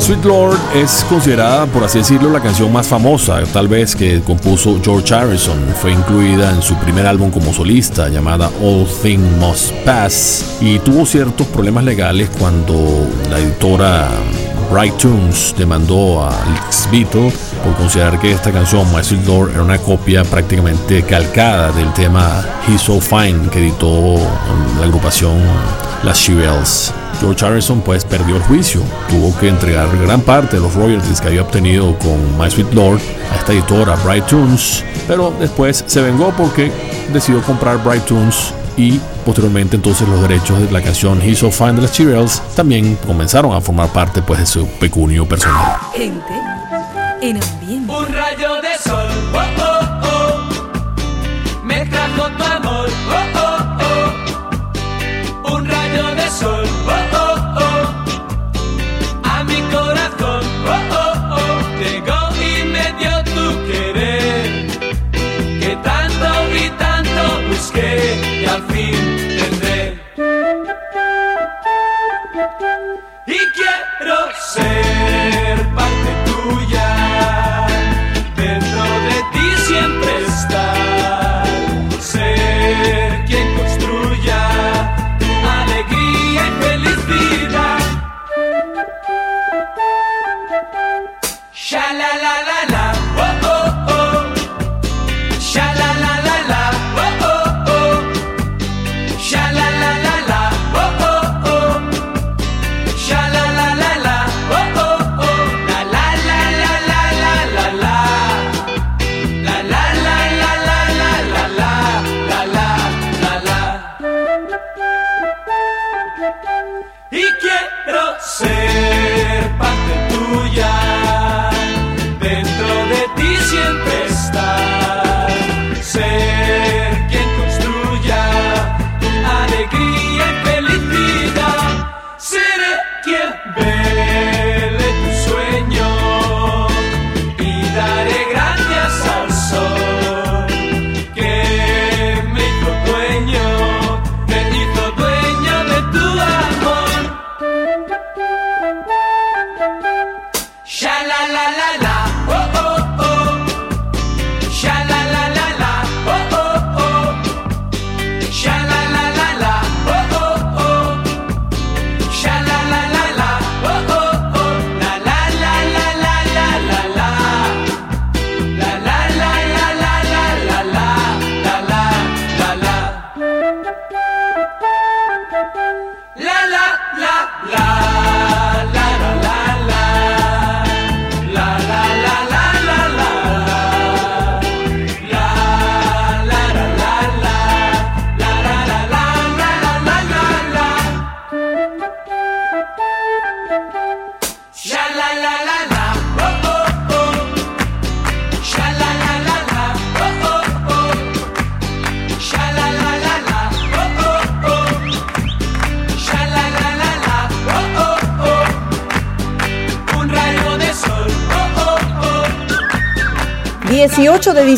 Sweet Lord es considerada, por así decirlo, la canción más famosa, tal vez que compuso George Harrison. Fue incluida en su primer álbum como solista, llamada All Thing Must Pass, y tuvo ciertos problemas legales cuando la editora Bright Tunes demandó a Lex Beatle por considerar que esta canción, My Sweet Lord, era una copia prácticamente calcada del tema He's So Fine que editó la agrupación Las Shirelles. George Harrison pues perdió el juicio, tuvo que entregar gran parte de los royalties que había obtenido con My Sweet Lord a esta editora Bright Tunes, pero después se vengó porque decidió comprar Bright Tunes y posteriormente entonces los derechos de la canción He's So Fine de las Shirelles también comenzaron a formar parte pues de su pecunio personal. Gente en ambiente. Un rayo de sol,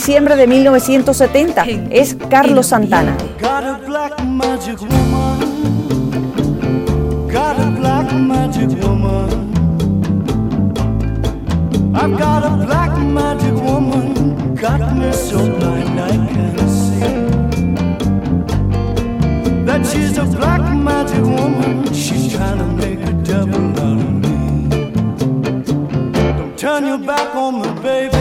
diciembre de 1970 es Carlos Santana. Got a black magic woman. Got a black magic woman. I've got a black magic woman. Got me so blind I can't see. That she's a black magic woman. She's trying to make a devil out of me. Don't turn your back on me, baby.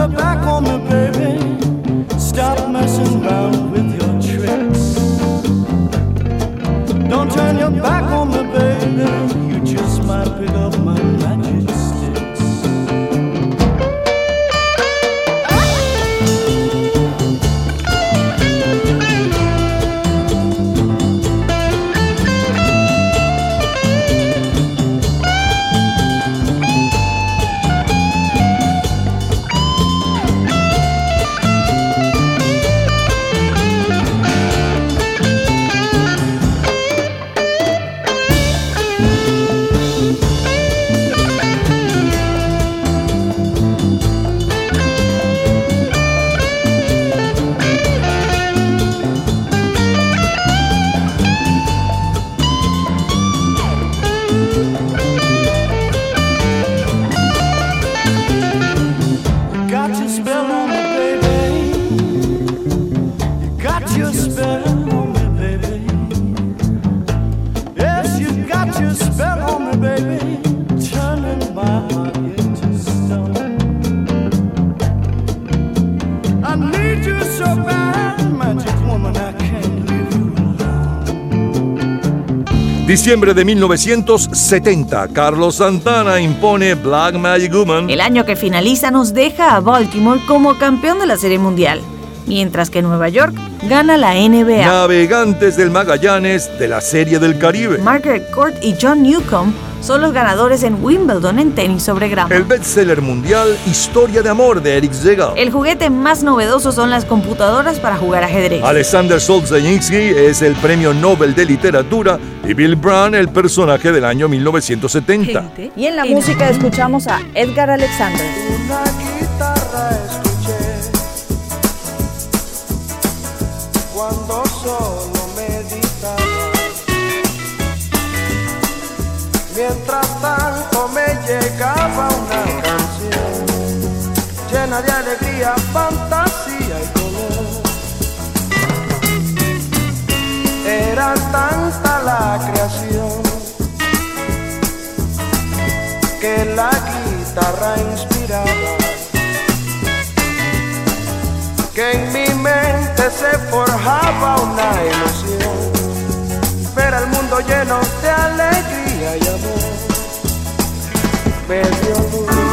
Your back on me, baby. Stop messing around with your tricks. Don't turn your back on me, baby. You just might pick up my magic Diciembre de 1970, Carlos Santana impone Black Magic Woman. El año que finaliza nos deja a Baltimore como campeón de la Serie Mundial, mientras que Nueva York gana la NBA. Navegantes del Magallanes de la Serie del Caribe. Margaret Court y John Newcomb son los ganadores en Wimbledon en tenis sobre grama. El bestseller mundial Historia de Amor de Eric Segal. El juguete más novedoso son las computadoras para jugar ajedrez. Alexander Solzhenitsyn es el premio Nobel de Literatura y Bill Brown el personaje del año 1970. Y en la música escuchamos a Edgar Alexander. De alegría, fantasía y color. Era tanta la creación que la guitarra inspiraba, que en mi mente se forjaba una ilusión, ver al mundo lleno de alegría y amor, me dio luz,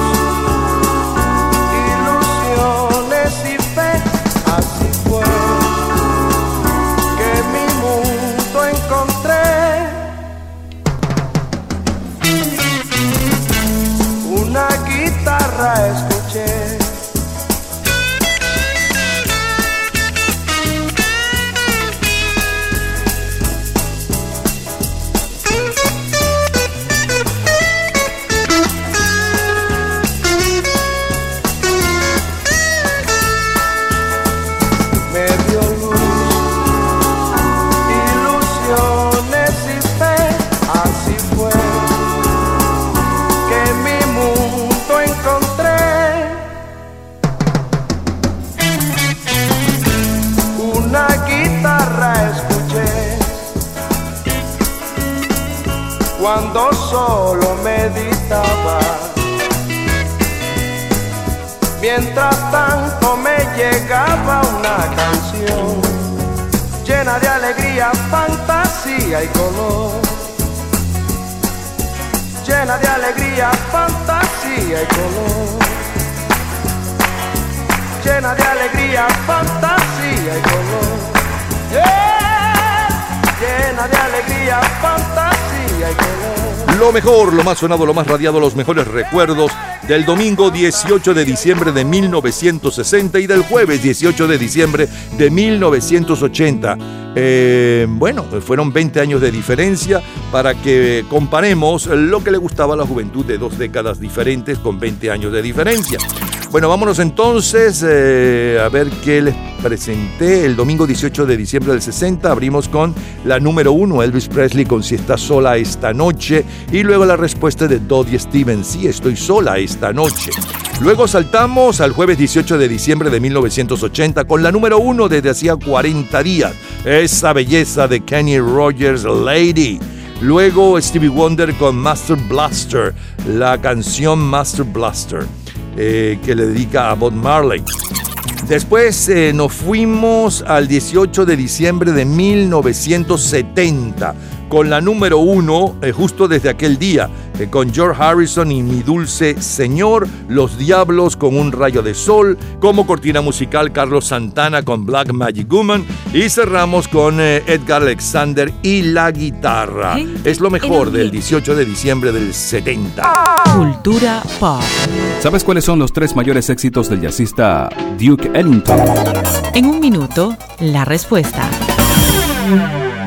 guitarra Mientras tanto me llegaba una canción llena de alegría, fantasía y color. Llena de alegría, fantasía y color. Llena de alegría, fantasía y color. Yeah. Llena de alegría, fantasía y color. Lo mejor, lo más sonado, lo más radiado, los mejores recuerdos del domingo 18 de diciembre de 1960 y del jueves 18 de diciembre de 1980. Eh, bueno, fueron 20 años de diferencia para que comparemos lo que le gustaba a la juventud de dos décadas diferentes con 20 años de diferencia. Bueno, vámonos entonces eh, a ver qué les presenté el domingo 18 de diciembre del 60. Abrimos con la número uno, Elvis Presley con Si estás sola esta noche. Y luego la respuesta de Dodie Stevens, Sí, estoy sola esta noche. Luego saltamos al jueves 18 de diciembre de 1980 con la número uno desde hacía 40 días. Esa belleza de Kenny Rogers, Lady. Luego Stevie Wonder con Master Blaster, la canción Master Blaster, eh, que le dedica a Bob Marley. Después eh, nos fuimos al 18 de diciembre de 1970 con la número uno eh, justo desde aquel día, eh, con George Harrison y Mi Dulce Señor, Los Diablos con un rayo de sol, como cortina musical Carlos Santana con Black Magic Woman y cerramos con eh, Edgar Alexander y la guitarra. Es lo mejor del 18 de diciembre del 70. Cultura pop. ¿Sabes cuáles son los tres mayores éxitos del jazzista Duke Ellington? En un minuto, la respuesta.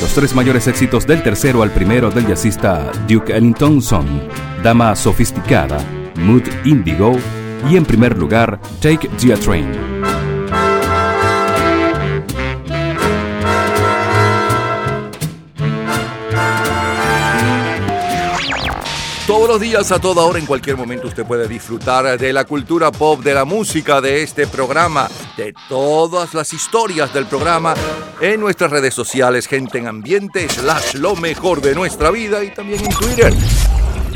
Los tres mayores éxitos del tercero al primero del jazzista Duke Ellington son Dama Sofisticada, Mood Indigo y en primer lugar Take the Train. Todos los días, a toda hora, en cualquier momento, usted puede disfrutar de la cultura pop, de la música, de este programa, de todas las historias del programa en nuestras redes sociales, gente en ambiente, slash lo mejor de nuestra vida y también en Twitter.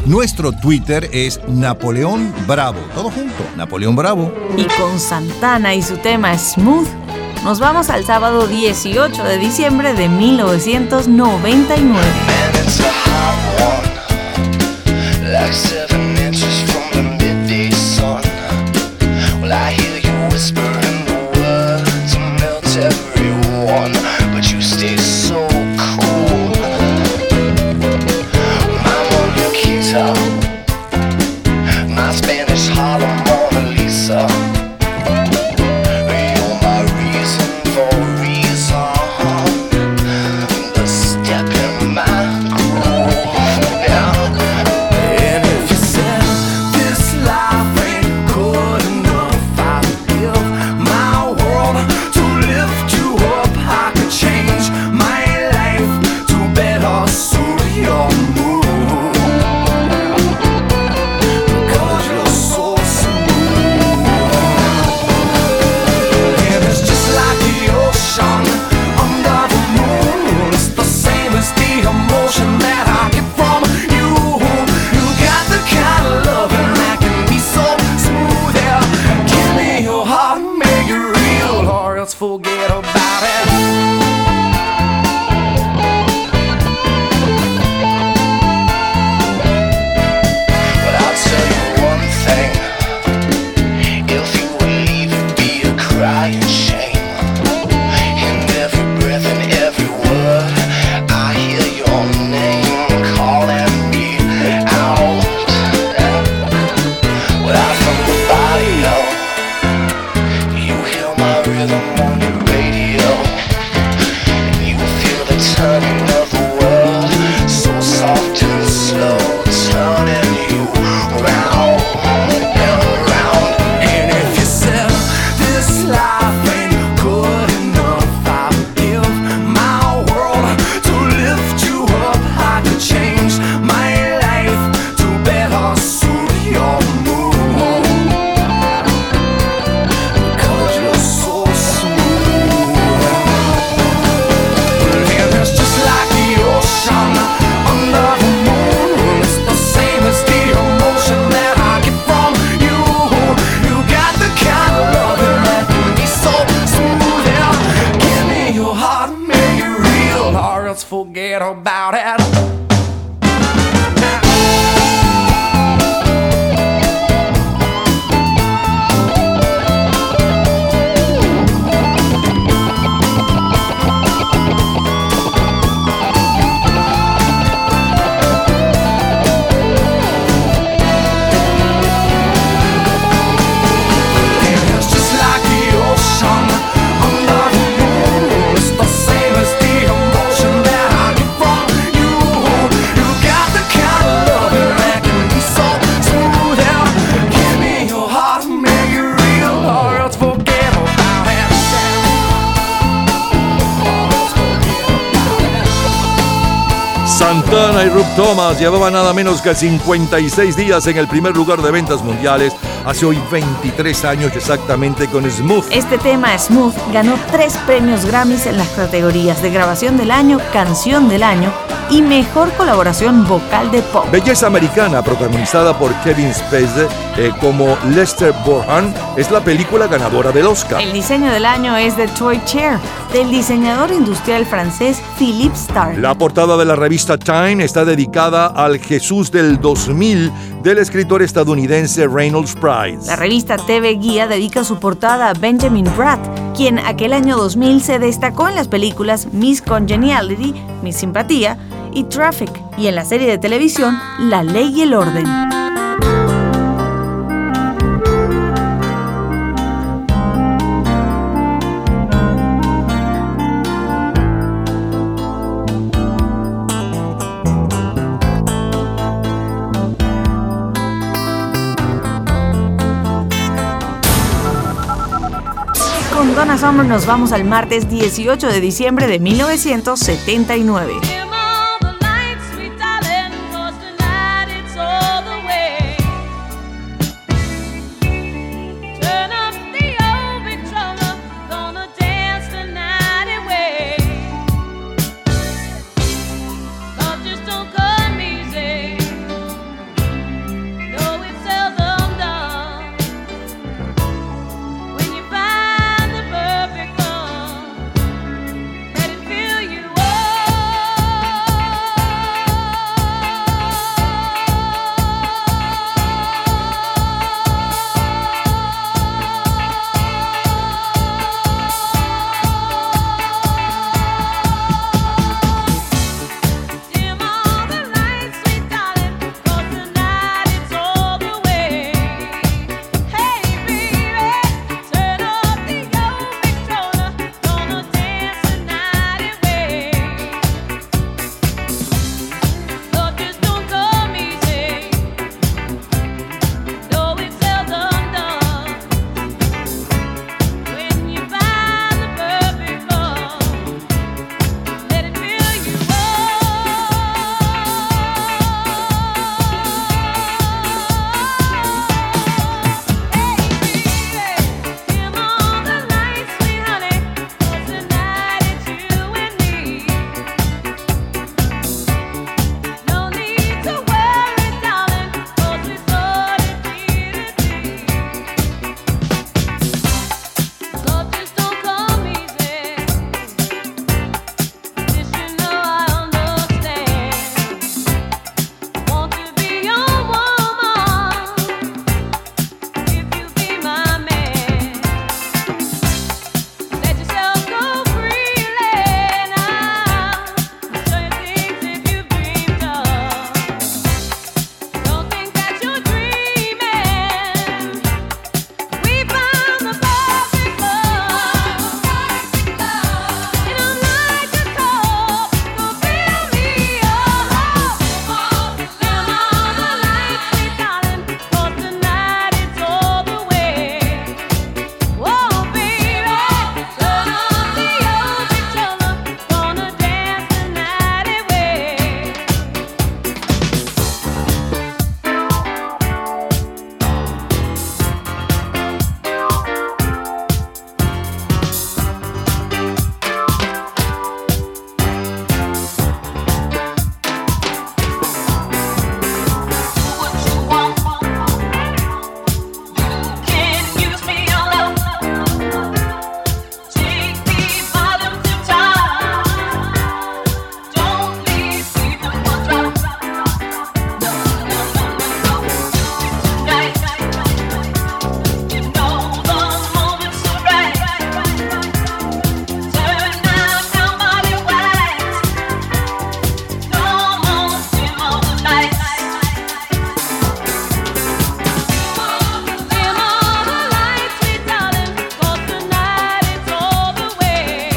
Nuestro Twitter es Napoleón Bravo. Todo junto, Napoleón Bravo. Y con Santana y su tema Smooth, nos vamos al sábado 18 de diciembre de 1999. Like Thomas llevaban nada menos que 56 días en el primer lugar de ventas mundiales, hace hoy 23 años exactamente con Smooth. Este tema, Smooth, ganó tres premios Grammys en las categorías de grabación del año, canción del año y mejor colaboración vocal de pop. Belleza Americana, protagonizada por Kevin Spacey eh, como Lester Borhan, es la película ganadora del Oscar. El diseño del año es de Toy Chair, del diseñador industrial francés Philippe Stark. La portada de la revista Time está dedicada al Jesús del 2000 del escritor estadounidense Reynolds Price. La revista TV Guía dedica su portada a Benjamin Bratt, quien aquel año 2000 se destacó en las películas Miss Congeniality, Miss Simpatía y Traffic, y en la serie de televisión La Ley y el Orden. Nos vamos al martes 18 de diciembre de 1979.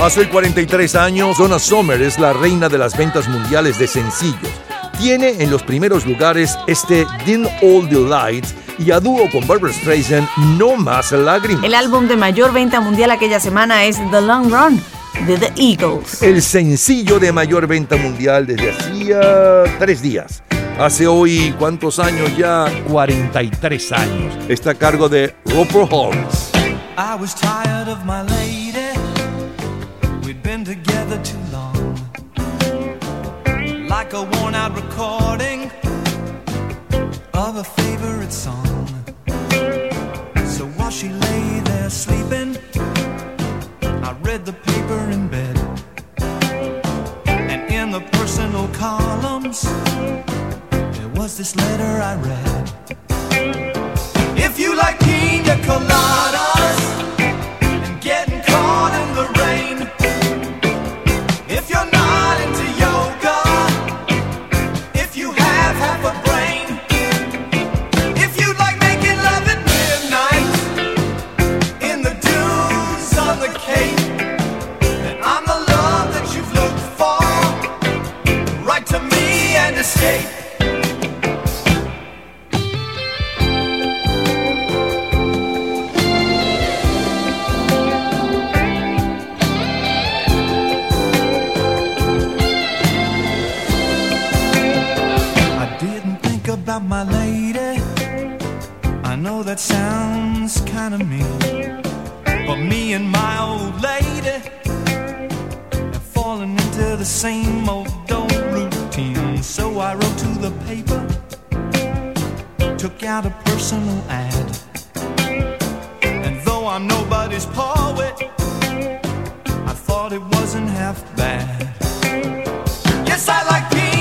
Hace 43 años, Donna Summer es la reina de las ventas mundiales de sencillos. Tiene en los primeros lugares este Din All the Lights y a dúo con Barbara Streisand No Más Lágrimas. El álbum de mayor venta mundial aquella semana es The Long Run de The Eagles. El sencillo de mayor venta mundial desde hacía tres días. Hace hoy, ¿cuántos años ya? 43 años. Está a cargo de Roper Holmes. I was tired of my lady. Like a worn out recording of a favorite song. So while she lay there sleeping, I read the into the same old dull routine. So I wrote to the paper, took out a personal ad. And though I'm nobody's poet, I thought it wasn't half bad. Yes, I like people.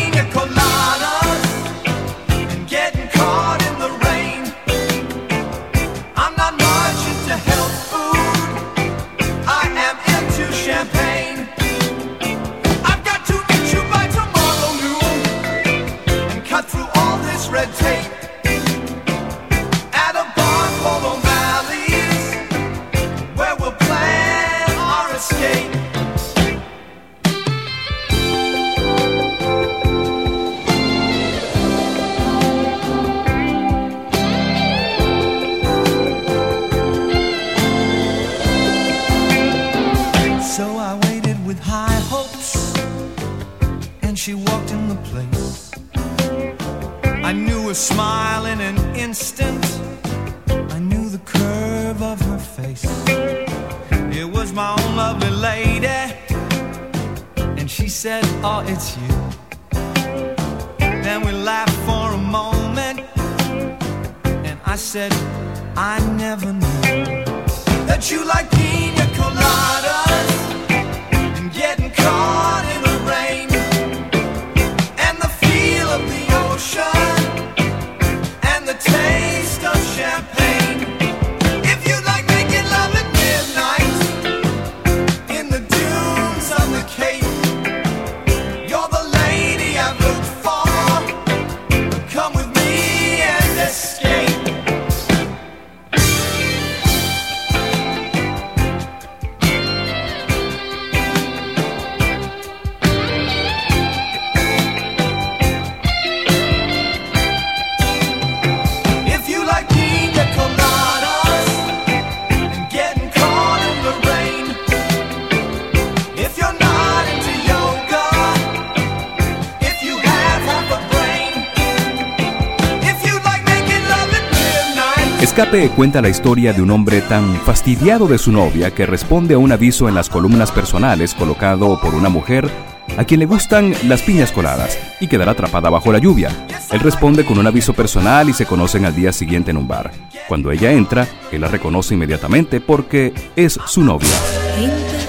Escape cuenta la historia de un hombre tan fastidiado de su novia que responde a un aviso en las columnas personales colocado por una mujer a quien le gustan las piñas coladas y quedará atrapada bajo la lluvia. Él responde con un aviso personal y se conocen al día siguiente en un bar. Cuando ella entra, él la reconoce inmediatamente porque es su novia. Entra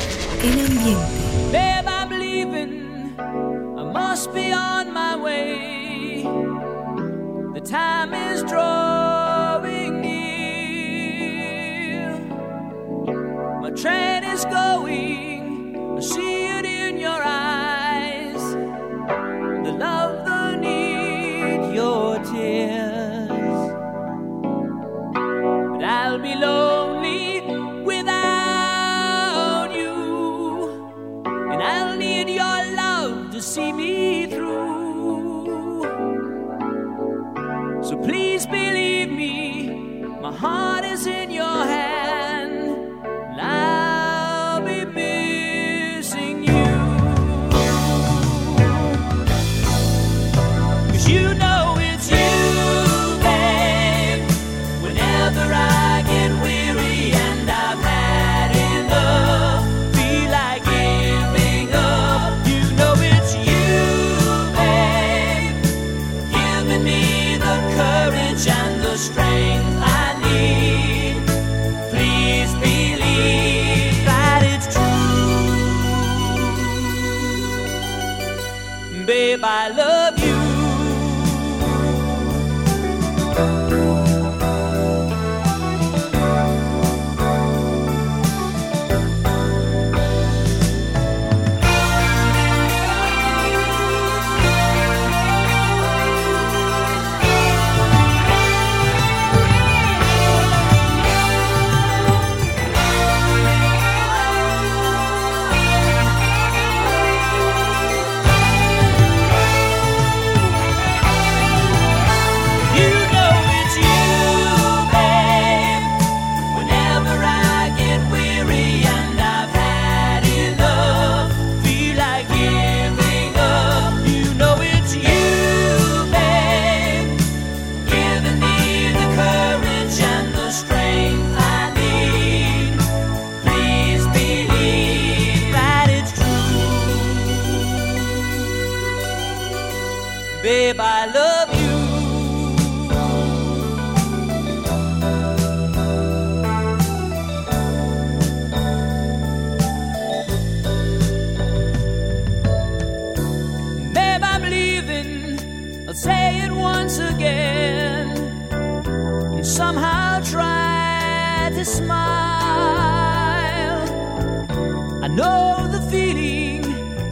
en ambiente.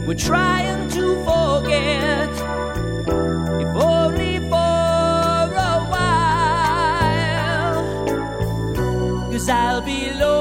We're trying to forget. If only for a while. Cause I'll be lonely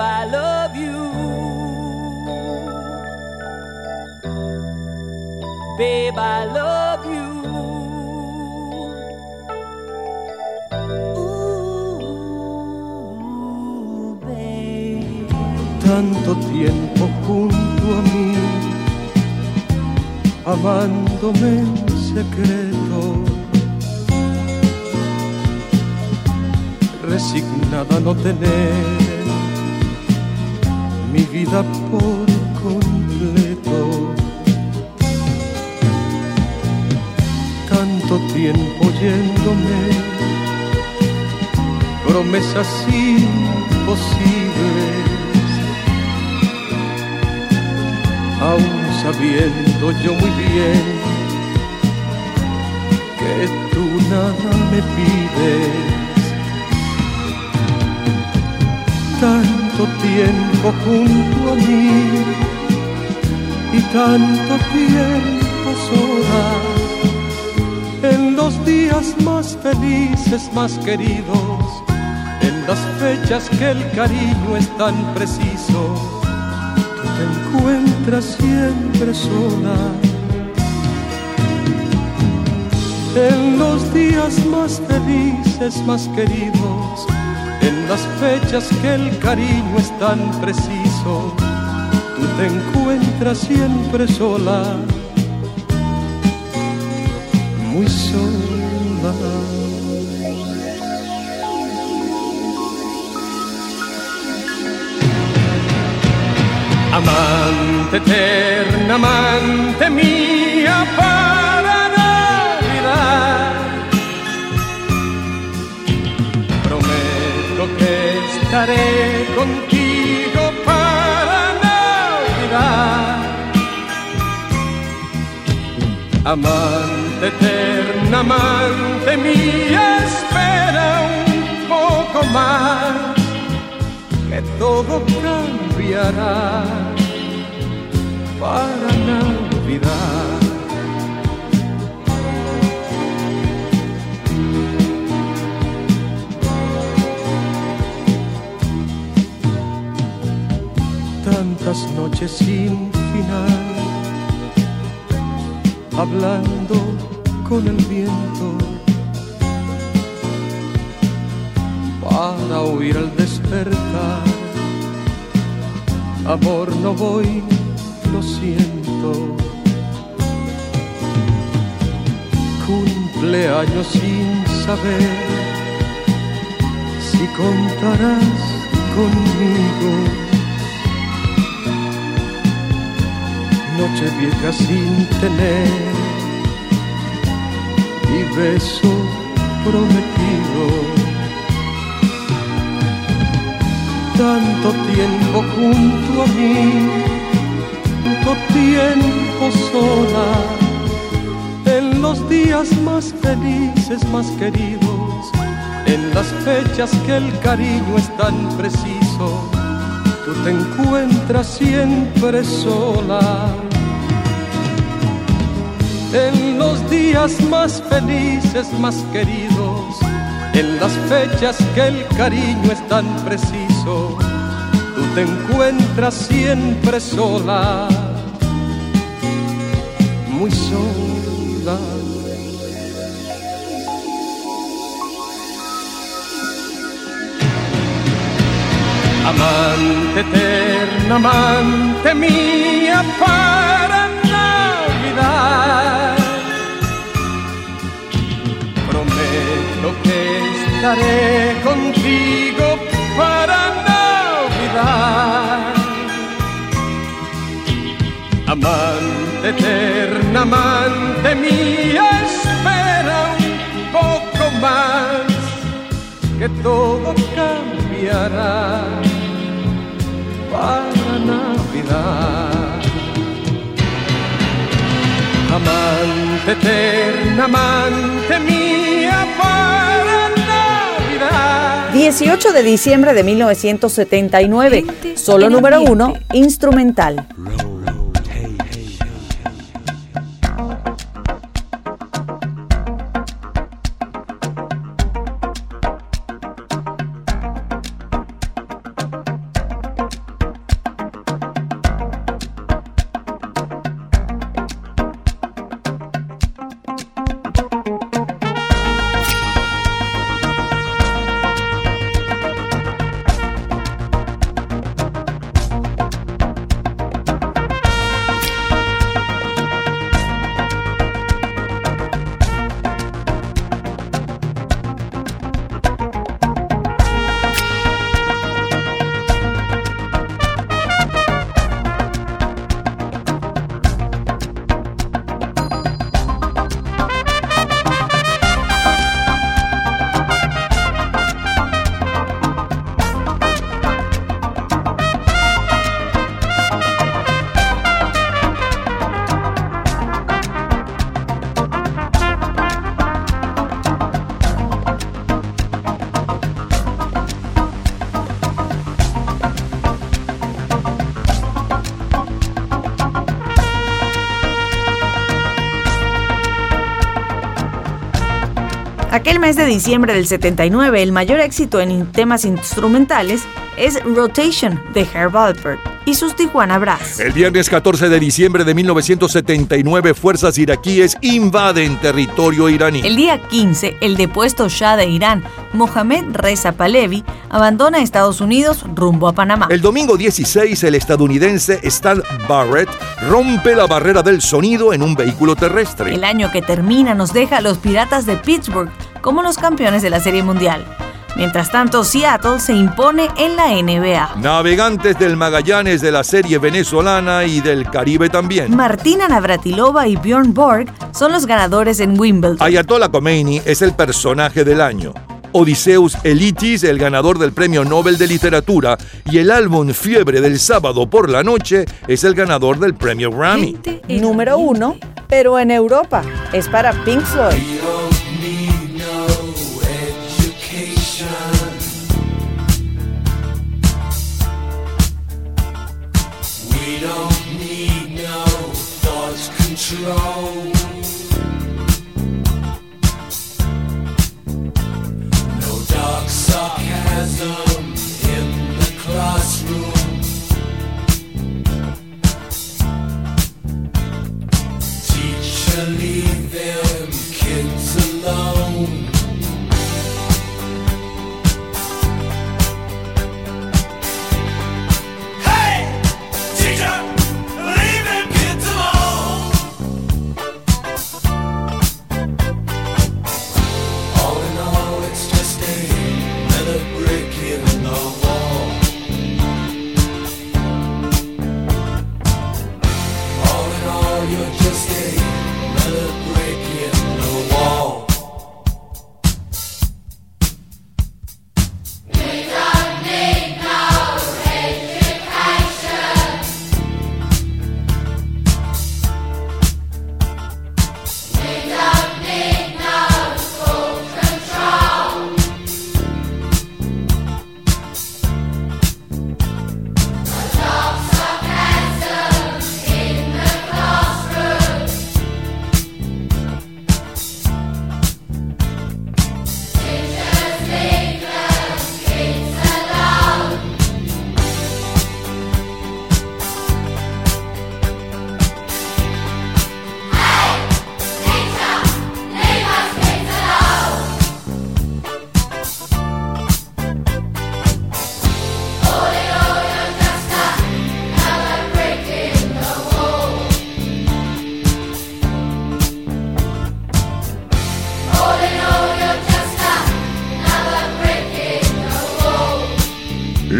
I love you. Babe, I love you. tanto tiempo junto a mí, amándome en secreto, resignada no tener vida por completo. Tanto tiempo yéndome, promesas imposibles aún sabiendo yo muy bien que tú nada me pides. Tanto tiempo junto a mí y tanto tiempo sola, en los días más felices, más queridos, en las fechas que el cariño es tan preciso te encuentras siempre sola. En los días más felices, más queridos, las fechas que el cariño es tan preciso, tú te encuentras siempre sola, muy sola. Amante eterna, amante mía estaré contigo para Navidad. Amante eterna, amante mía, espera un poco más, que todo cambiará para Navidad. Sin final, hablando con el viento, para oír al despertar. Amor, no voy lo siento. Cumpleaños sin saber si contarás conmigo. Noche vieja sin tener y beso prometido. Tanto tiempo junto a mí tanto tiempo sola, en los días más felices, más queridos, en las fechas que el cariño es tan preciso, tú te encuentras siempre sola. En los días más felices, más queridos, en las fechas que el cariño es tan preciso, tú te encuentras siempre sola, muy sola. Amante eterna, amante mía estaré contigo para Navidad. Amante eterna, amante mía, espera un poco más, que todo cambiará para Navidad. Amante eterna, amante mía, para. 18 de diciembre de 1979. Solo número uno, instrumental. Aquel mes de diciembre del 79, el mayor éxito en temas instrumentales es Rotation de Herb Alpert y sus Tijuana Brass. El viernes 14 de diciembre de 1979, fuerzas iraquíes invaden territorio iraní. El día 15, el depuesto Shah de Irán, Mohamed Reza Pahlavi, abandona Estados Unidos rumbo a Panamá. El domingo 16, el estadounidense Stan Barrett rompe la barrera del sonido en un vehículo terrestre. El año que termina nos deja a los Piratas de Pittsburgh como los campeones de la Serie Mundial. Mientras tanto, Seattle se impone en la NBA. Navegantes del Magallanes de la serie venezolana y del Caribe también. Martina Navratilova y Bjorn Borg son los ganadores en Wimbledon. Ayatollah Khomeini es el personaje del año. Odysseus Elitis, el ganador del Premio Nobel de Literatura, y el álbum Fiebre del sábado por la noche es el ganador del Premio Grammy. Número uno, pero en Europa. Es para Pink Floyd.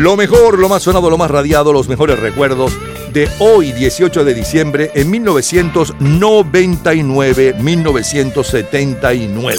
Lo mejor, lo más sonado, lo más radiado, los mejores recuerdos de hoy, 18 de diciembre, en 1999-1979.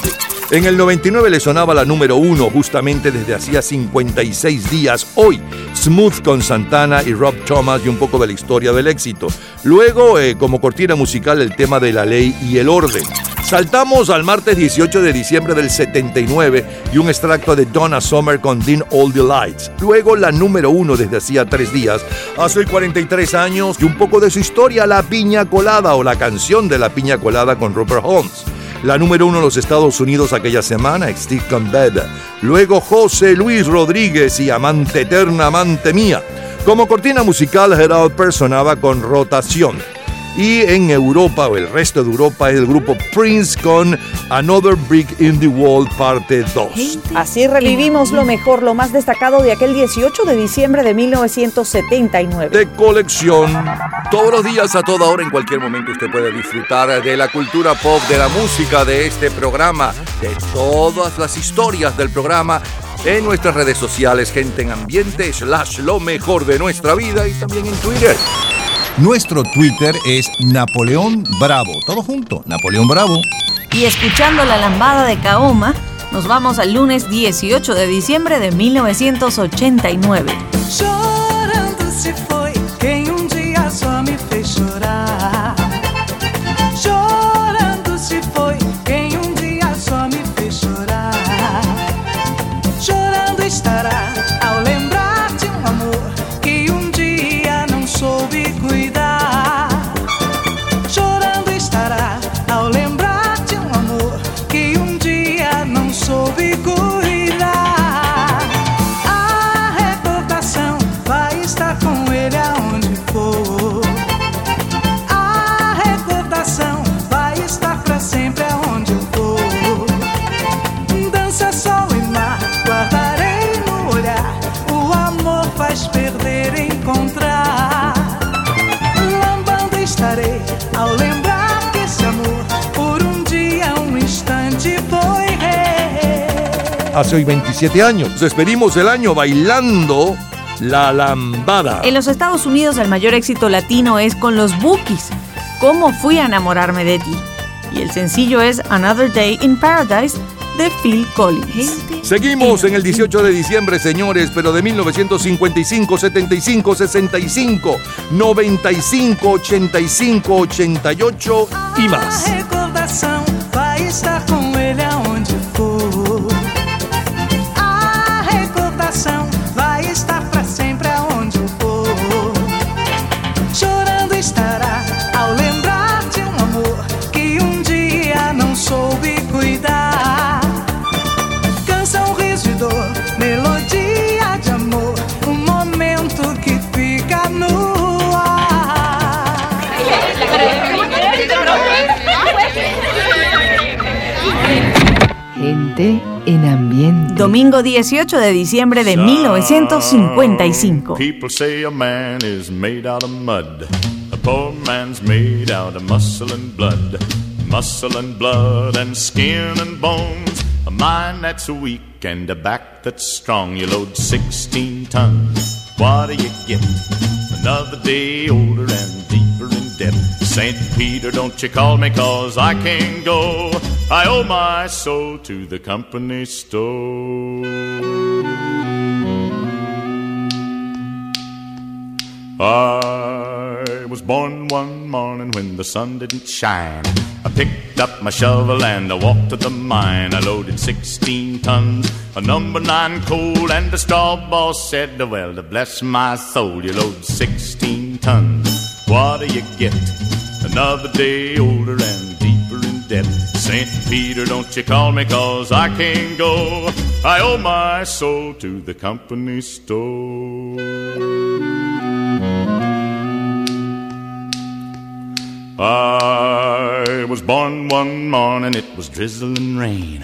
En el 99 le sonaba la número uno justamente desde hacía 56 días. Hoy, Smooth con Santana y Rob Thomas y un poco de la historia del éxito. Luego, eh, como cortina musical, el tema de la ley y el orden. Saltamos al martes 18 de diciembre del 79 y un extracto de Donna Summer con Dean All the Lights. Luego la número uno desde hacía tres días, hace 43 años y un poco de su historia, La Piña Colada o la canción de La Piña Colada con Rupert Holmes. La número uno en los Estados Unidos aquella semana, Stick on. Luego José Luis Rodríguez y Amante Eterna, Amante Mía. Como cortina musical, Gerald personaba con Rotación. Y en Europa o el resto de Europa es el grupo Prince con Another Brick in the Wall parte 2. Así revivimos lo mejor, lo más destacado de aquel 18 de diciembre de 1979. De colección. Todos los días, a toda hora, en cualquier momento, usted puede disfrutar de la cultura pop, de la música, de este programa, de todas las historias del programa en nuestras redes sociales, gente en ambiente, slash lo mejor de nuestra vida y también en Twitter. Nuestro Twitter es Napoleón Bravo. Todo junto, Napoleón Bravo. Y escuchando la lambada de Kaoma, nos vamos al lunes 18 de diciembre de 1989. Chorando se foi quem um dia só me fez chorar. Hace hoy 27 años. Despedimos el año bailando la lambada. En los Estados Unidos el mayor éxito latino es con los Bookies. ¿Cómo fui a enamorarme de ti? Y el sencillo es Another Day in Paradise de Phil Collins. Seguimos en el 18 de diciembre, señores, pero de 1955, 75, 65, 95, 85, 88 y más. Domingo 18 de diciembre de 1955. People say a man is made out of mud. A poor man's made out of muscle and blood. Muscle and blood and skin and bones. A mind that's weak and a back that's strong. You load 16 tons. What do you get? Another day older and deeper in debt. St. Peter, don't you call me cause I can't go. I owe my soul to the company store. I was born one morning when the sun didn't shine. I picked up my shovel and I walked to the mine. I loaded 16 tons of number nine coal, and the straw boss said, Well, bless my soul, you load 16 tons. What do you get? Another day older and deeper in debt. St. Peter, don't you call me cause I can't go. I owe my soul to the company store. I was born one morning, it was drizzling rain.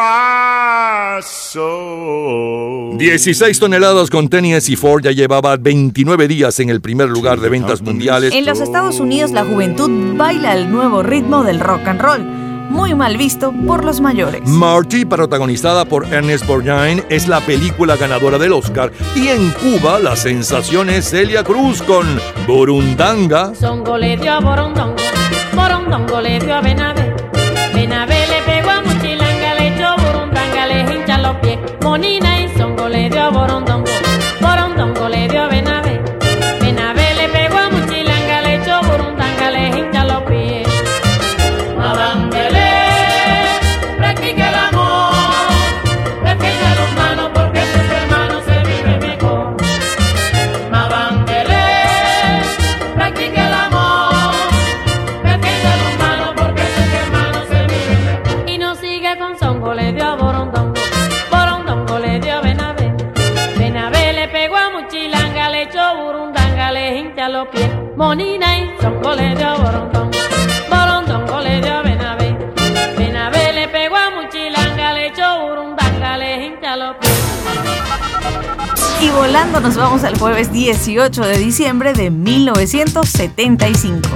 my soul. 16 toneladas con Tennessee Ford ya llevaba 29 días en el primer lugar de ventas mundiales. En los Estados Unidos la juventud baila el nuevo ritmo del rock and roll, muy mal visto por los mayores. Marty, protagonizada por Ernest Borgnine, es la película ganadora del Oscar. Y en Cuba, la sensación es Celia Cruz con Burundanga. Songo le dio a Borondongo, Borondongo le dio a Benavé. Monina y Songo le dio a Borondongo, y Songo le dio a Borondongo, Borondongo le dio a Benavé. Benavé le pegó a Muchilanga, le echó Burundanga, le hincha los. Y volando nos vamos al jueves 18 de diciembre de 1975.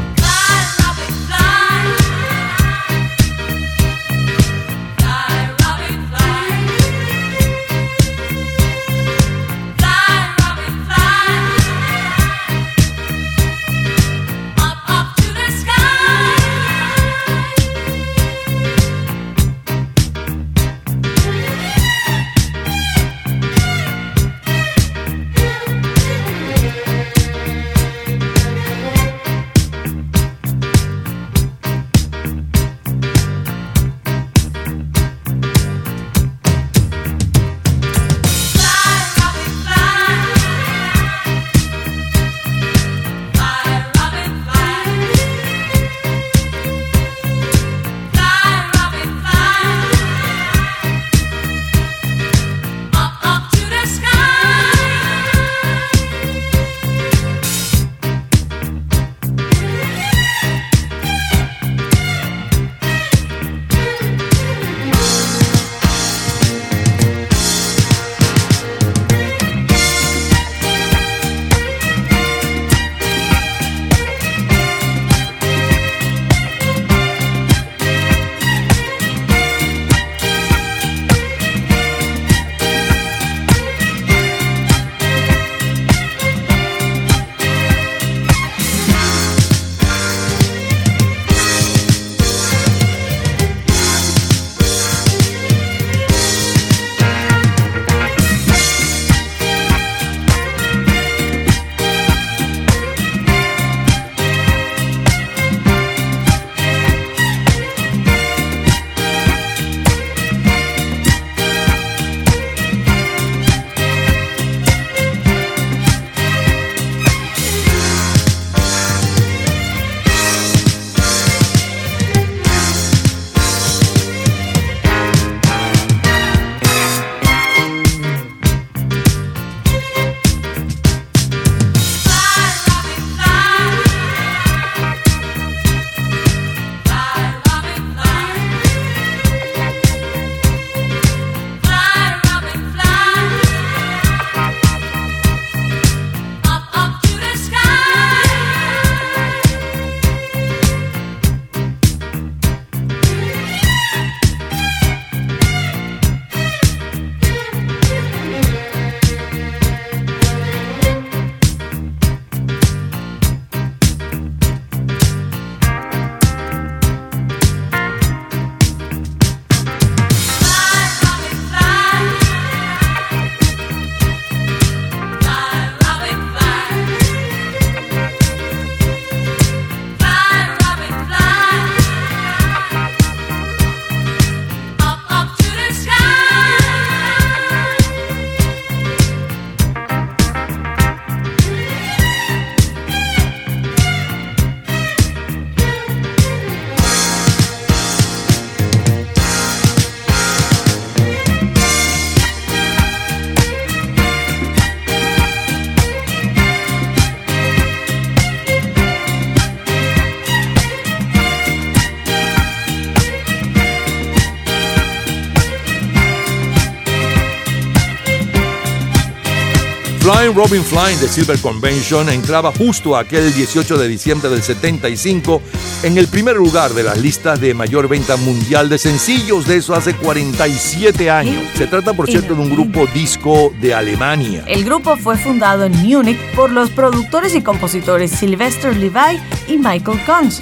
Flying Robin Flying de Silver Convention entraba justo aquel 18 de diciembre del 75 en el primer lugar de las listas de mayor venta mundial de sencillos de eso hace 47 años. Se trata, por cierto, de un grupo disco de Alemania. El grupo fue fundado en Múnich por los productores y compositores Sylvester Levi y Michael Kunz.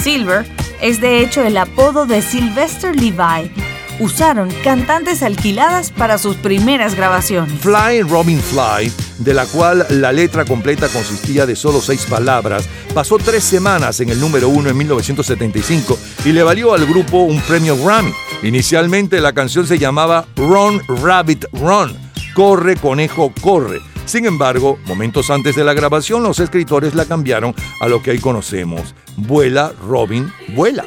Silver es de hecho el apodo de Sylvester Levi. Usaron cantantes alquiladas para sus primeras grabaciones. Fly Robin Fly, de la cual la letra completa consistía de solo seis palabras, pasó tres semanas en el número uno en 1975 y le valió al grupo un premio Grammy. Inicialmente la canción se llamaba Run Rabbit Run, Corre Conejo Corre. Sin embargo, momentos antes de la grabación, los escritores la cambiaron a lo que hoy conocemos, Vuela Robin Vuela.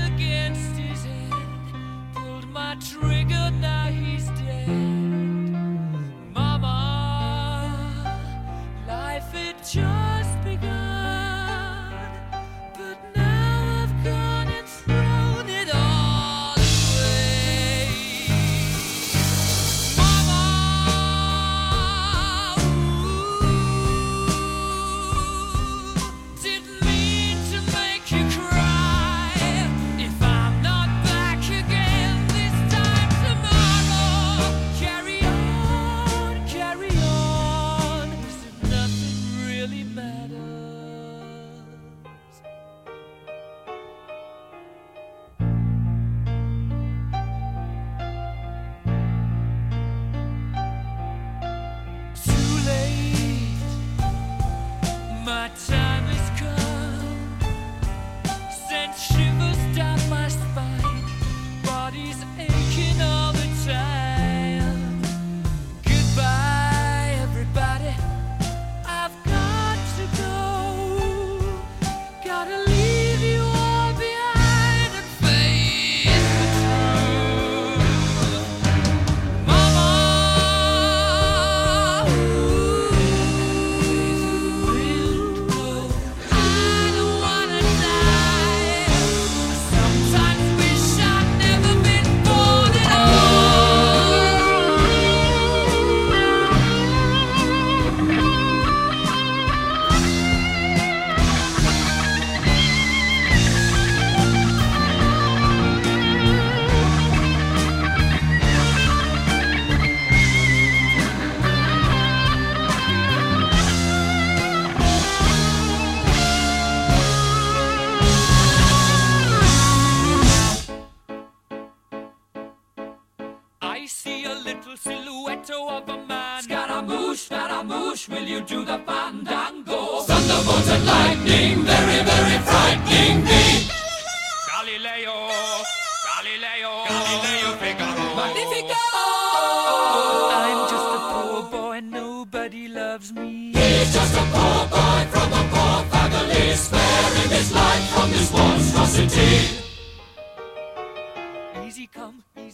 pulled my trigger, now he's silhouette of a man. Scaramouche, Scaramouche, will you do the fandango? Thunderbolts and lightning, very, very frightening me. Galileo, Galileo, Galileo Figaro. Magnifico! I'm just a poor boy, nobody loves me. He's just a poor boy from a poor family, sparing his life from this monstrosity.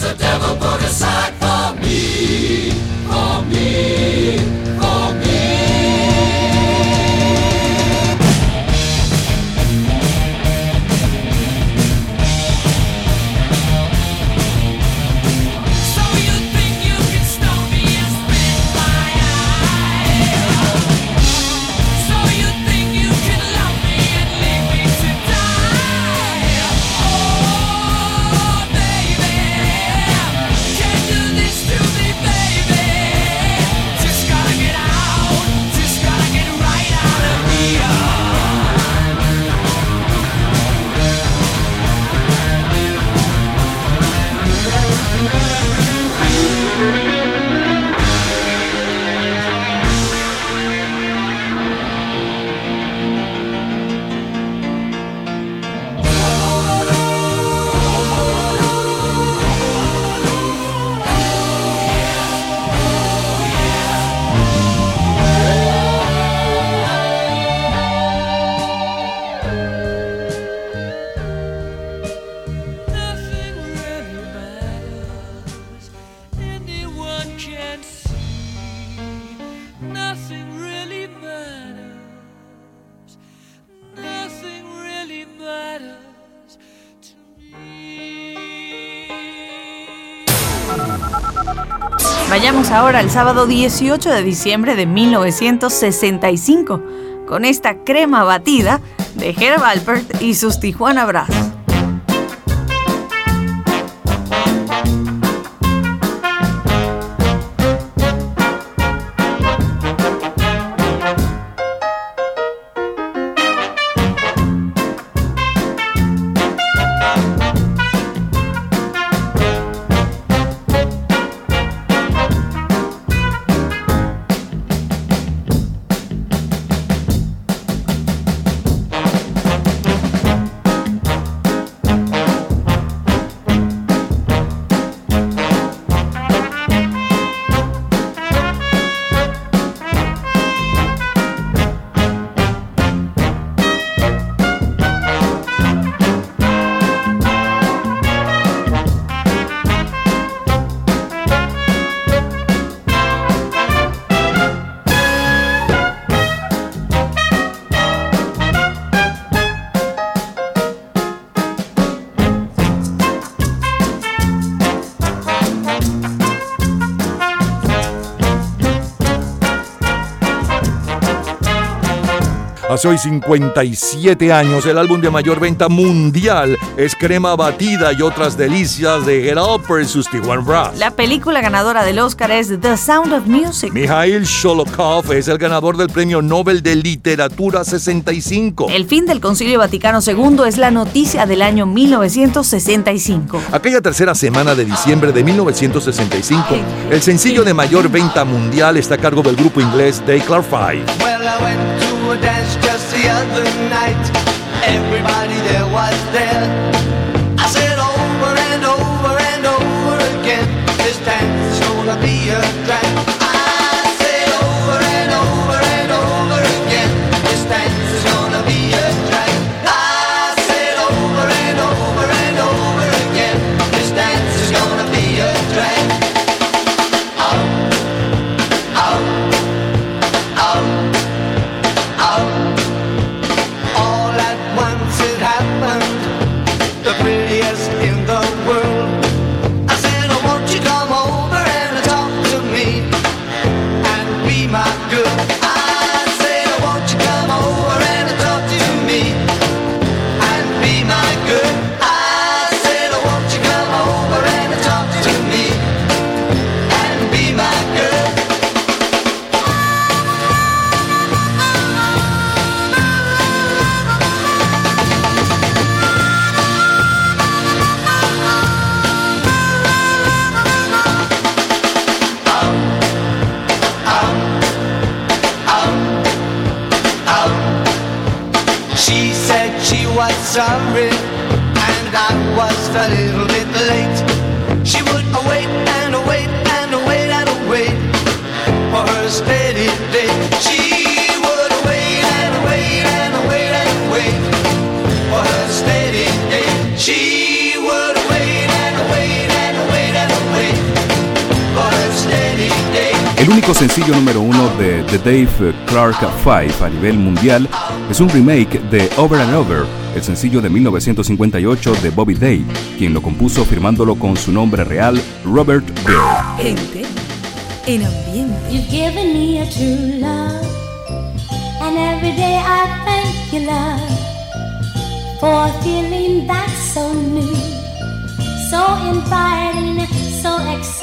has a devil put aside for me. For me. For me. Ahora al sábado 18 de diciembre de 1965 con esta crema batida de Herb Alpert y sus Tijuana Brass. Hace hoy 57 años, el álbum de mayor venta mundial es Crema Batida y otras delicias de Get Up y sus Tijuana Brass. La película ganadora del Oscar es The Sound of Music. Mikhail Sholokov es el ganador del Premio Nobel de Literatura 65. El fin del Concilio Vaticano II es la noticia del año 1965. Aquella tercera semana de diciembre de 1965, el sencillo de mayor venta mundial está a cargo del grupo inglés They Clark Five. Well, other night. Everybody there was there. Único sencillo número uno de The Dave Clark Five a nivel mundial es un remake de Over and Over, el sencillo de 1958 de Bobby Day, quien lo compuso firmándolo con su nombre real Robert en so so.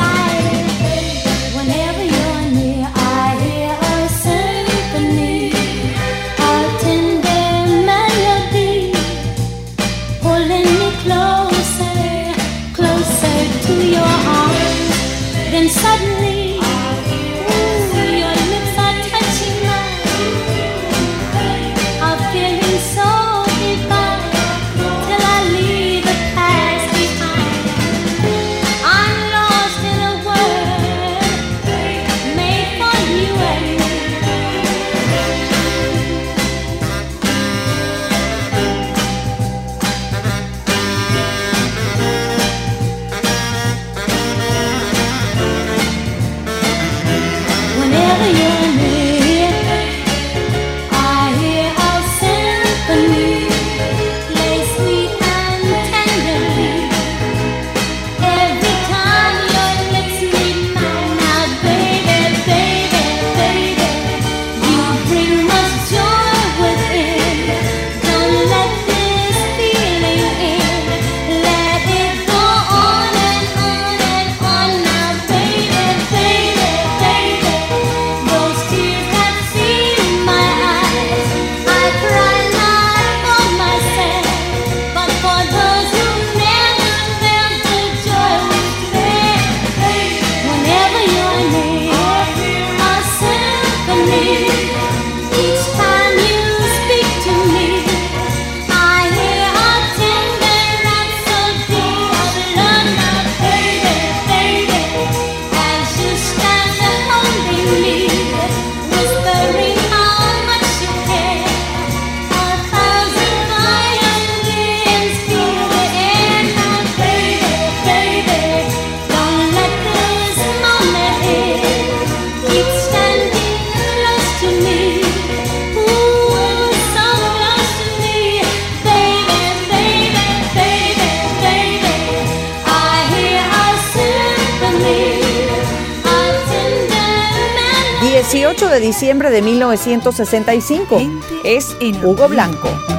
de 1965. Es Hugo Blanco.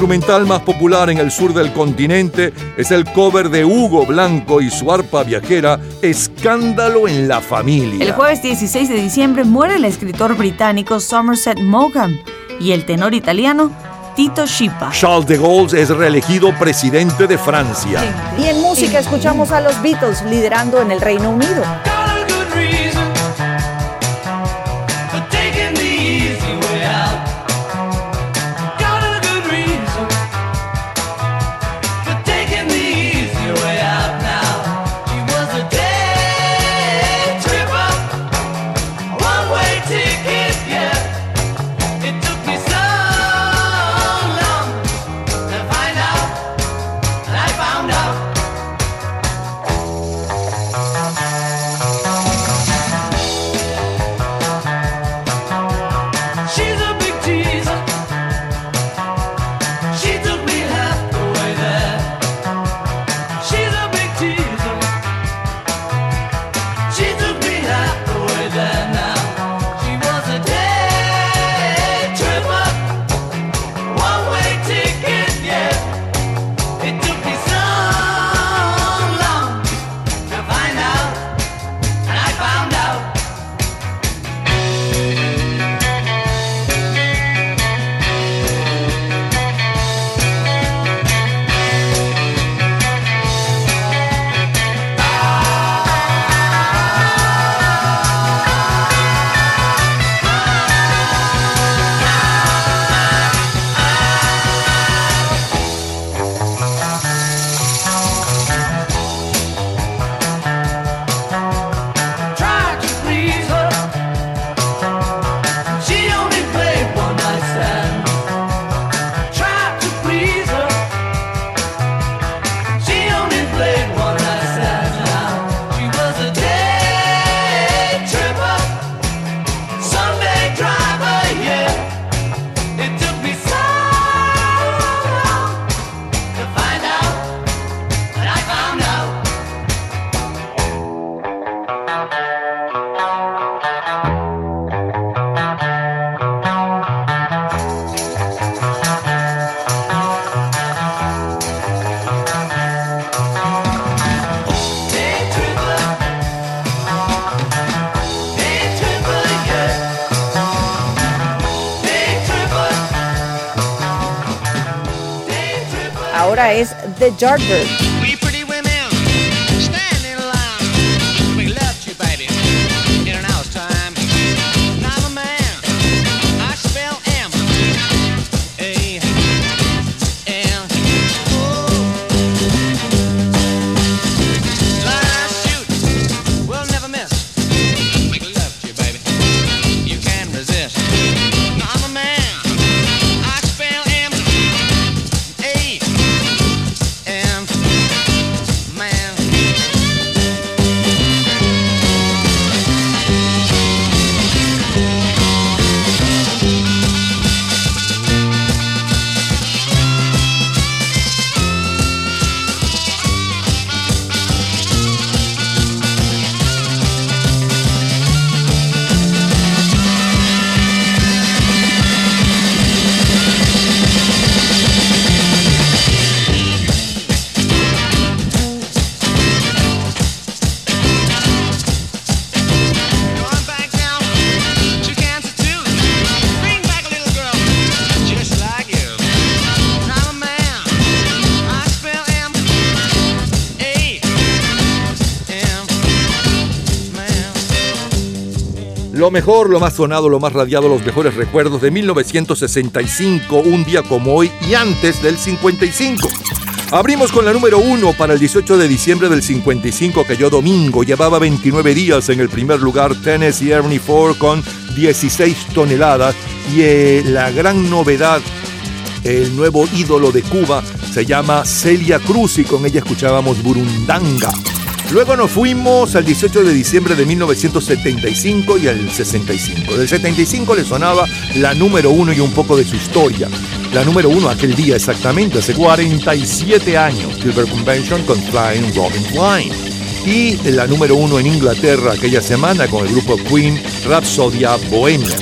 instrumental más popular en el sur del continente es el cover de Hugo Blanco y su arpa viajera Escándalo en la familia. El jueves 16 de diciembre muere el escritor británico Somerset Maugham y el tenor italiano Tito Schipa. Charles de Gaulle es reelegido presidente de Francia. Y en música escuchamos a los Beatles liderando en el Reino Unido. the Jardberg. Mejor, lo más sonado, lo más radiado, los mejores recuerdos de 1965, un día como hoy y antes del 55. Abrimos con la número uno para el 18 de diciembre del 55, que yo domingo llevaba 29 días en el primer lugar Tennessee Ernie Ford con 16 toneladas y eh, la gran novedad, el nuevo ídolo de Cuba se llama Celia Cruz y con ella escuchábamos Burundanga. Luego nos fuimos al 18 de diciembre de 1975 y al 65. Del 75 le sonaba la número uno y un poco de su historia. La número uno aquel día exactamente, hace 47 años, Silver Convention con Flying Robin Flying. Y la número uno en Inglaterra aquella semana con el grupo Queen, Rhapsodia Bohemia.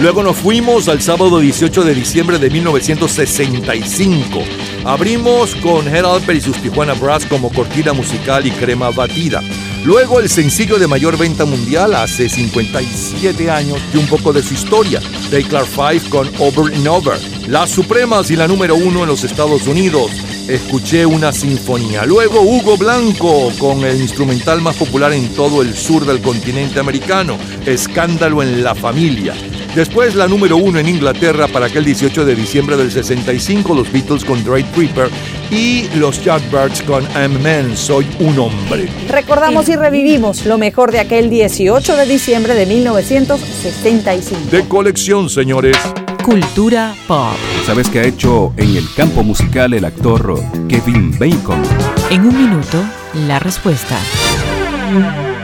Luego nos fuimos al sábado 18 de diciembre de 1965. Abrimos con Head Alper y sus Tijuana Brass como cortina musical y crema batida. Luego el sencillo de mayor venta mundial hace 57 años y un poco de su historia, Day Clark 5 con Over and Over. Las Supremas y la número uno en los Estados Unidos. Escuché una sinfonía. Luego Hugo Blanco con el instrumental más popular en todo el sur del continente americano, Escándalo en la Familia. Después la número uno en Inglaterra para aquel 18 de diciembre del 65, los Beatles con Dre Tripper y los Yardbirds con I'm Man, Soy un Hombre. Recordamos y revivimos lo mejor de aquel 18 de diciembre de 1965. De colección, señores. Cultura pop. ¿Sabes qué ha hecho en el campo musical el actor Kevin Bacon? En un minuto, la respuesta.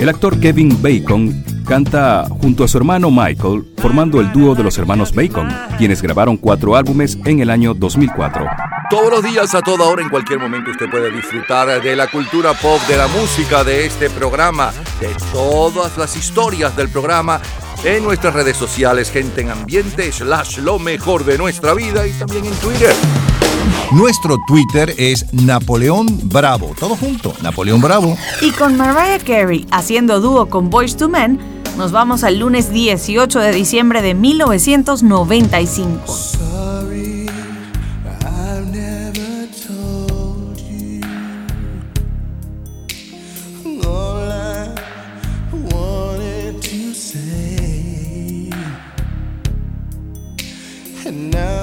El actor Kevin Bacon canta junto a su hermano Michael, formando el dúo de los hermanos Bacon, quienes grabaron cuatro álbumes en el año 2004. Todos los días, a toda hora, en cualquier momento, usted puede disfrutar de la cultura pop, de la música, de este programa, de todas las historias del programa en nuestras redes sociales, gente en ambiente, slash lo mejor de nuestra vida y también en Twitter. Nuestro Twitter es Napoleón Bravo. Todo junto, Napoleón Bravo. Y con Mariah Carey haciendo dúo con Boys to Men, nos vamos al lunes 18 de diciembre de 1995. Sorry, I never told you all I wanted to say, and now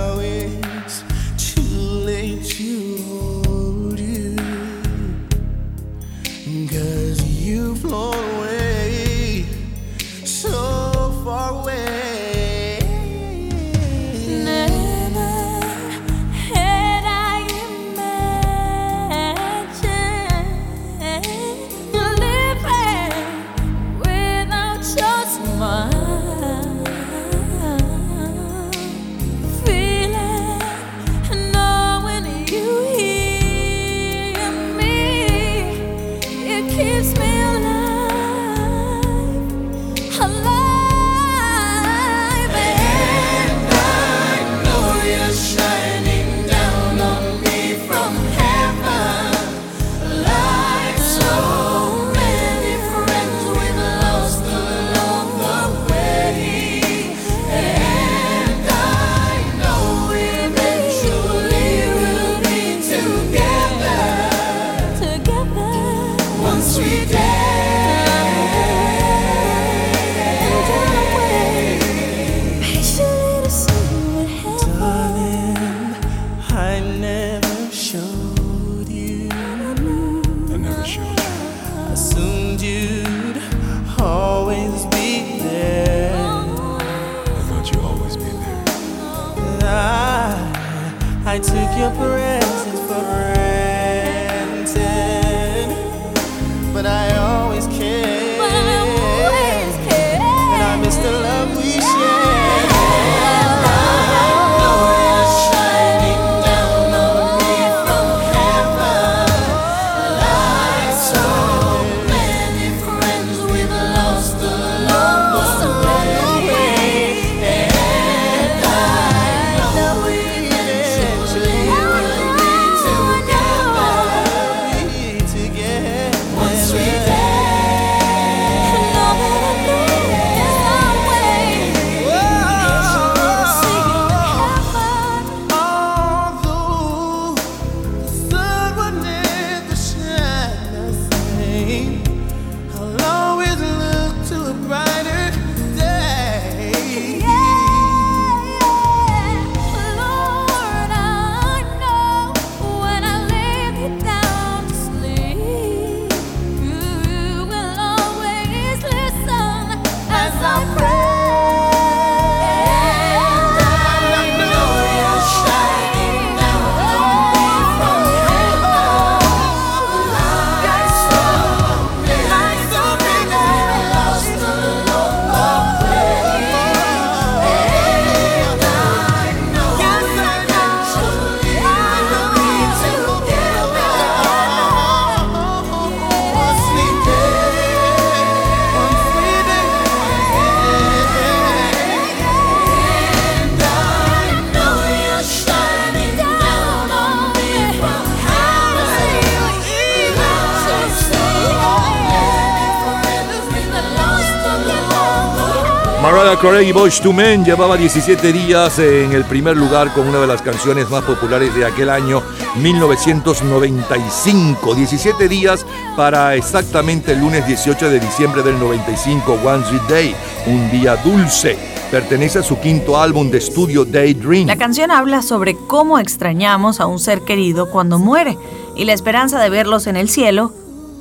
Carey y II Men llevaba 17 días en el primer lugar con una de las canciones más populares de aquel año 1995. 17 días para exactamente el lunes 18 de diciembre del 95, One Sweet Day, un día dulce. Pertenece a su quinto álbum de estudio Daydream. La canción habla sobre cómo extrañamos a un ser querido cuando muere y la esperanza de verlos en el cielo,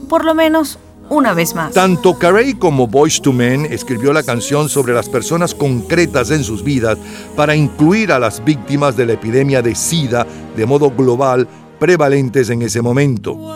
por lo menos una vez más. Tanto Carey como Boyz II Men escribió la canción sobre las personas concretas en sus vidas para incluir a las víctimas de la epidemia de SIDA de modo global prevalentes en ese momento.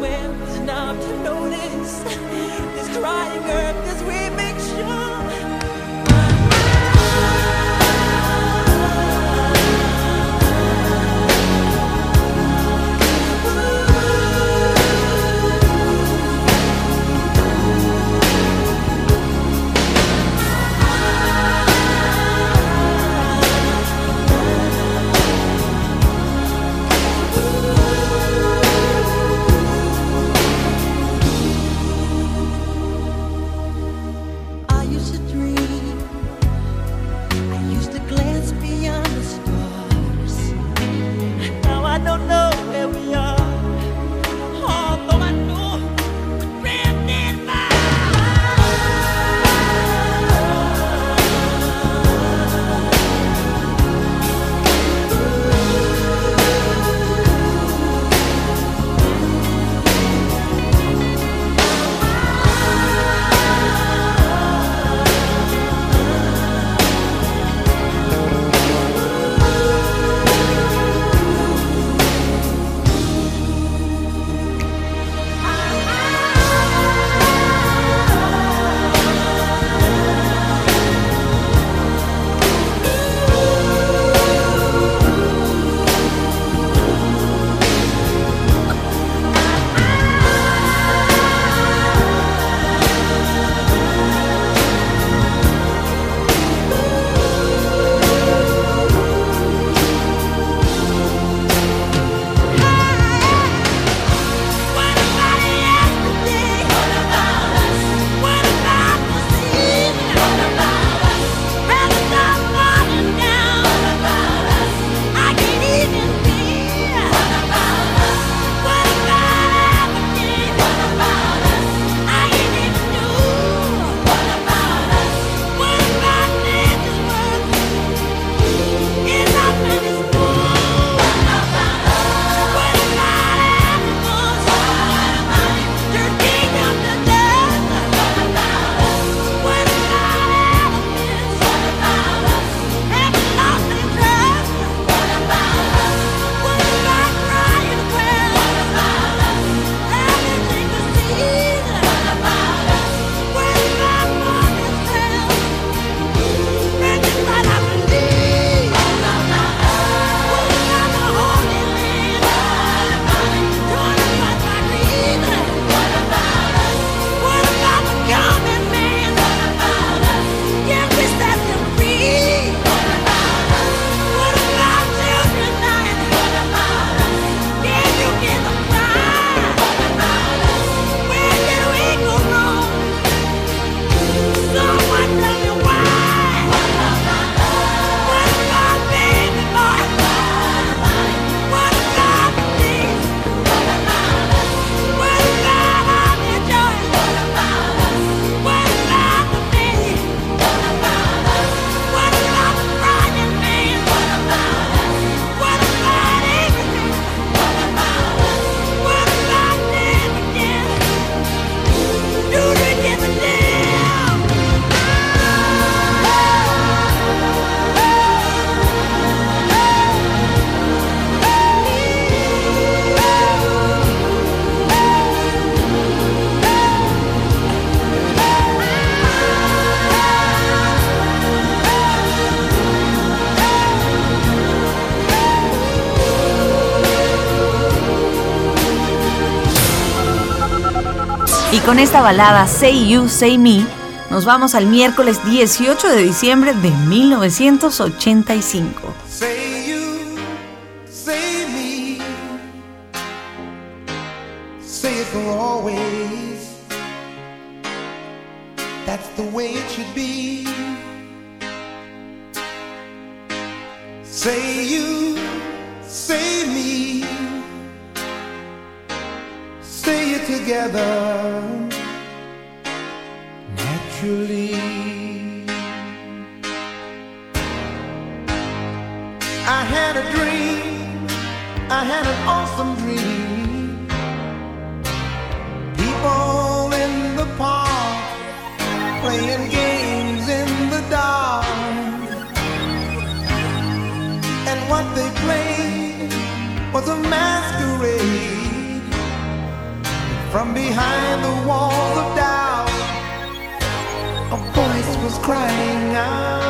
swim, not to notice this crying earth as we make sure. con esta balada Say You, Say Me, nos vamos al miércoles 18 de diciembre de 1985. I had a dream, I had an awesome dream. People in the park playing games in the dark. And what they played was a masquerade from behind the walls of doubt. A voice was crying out.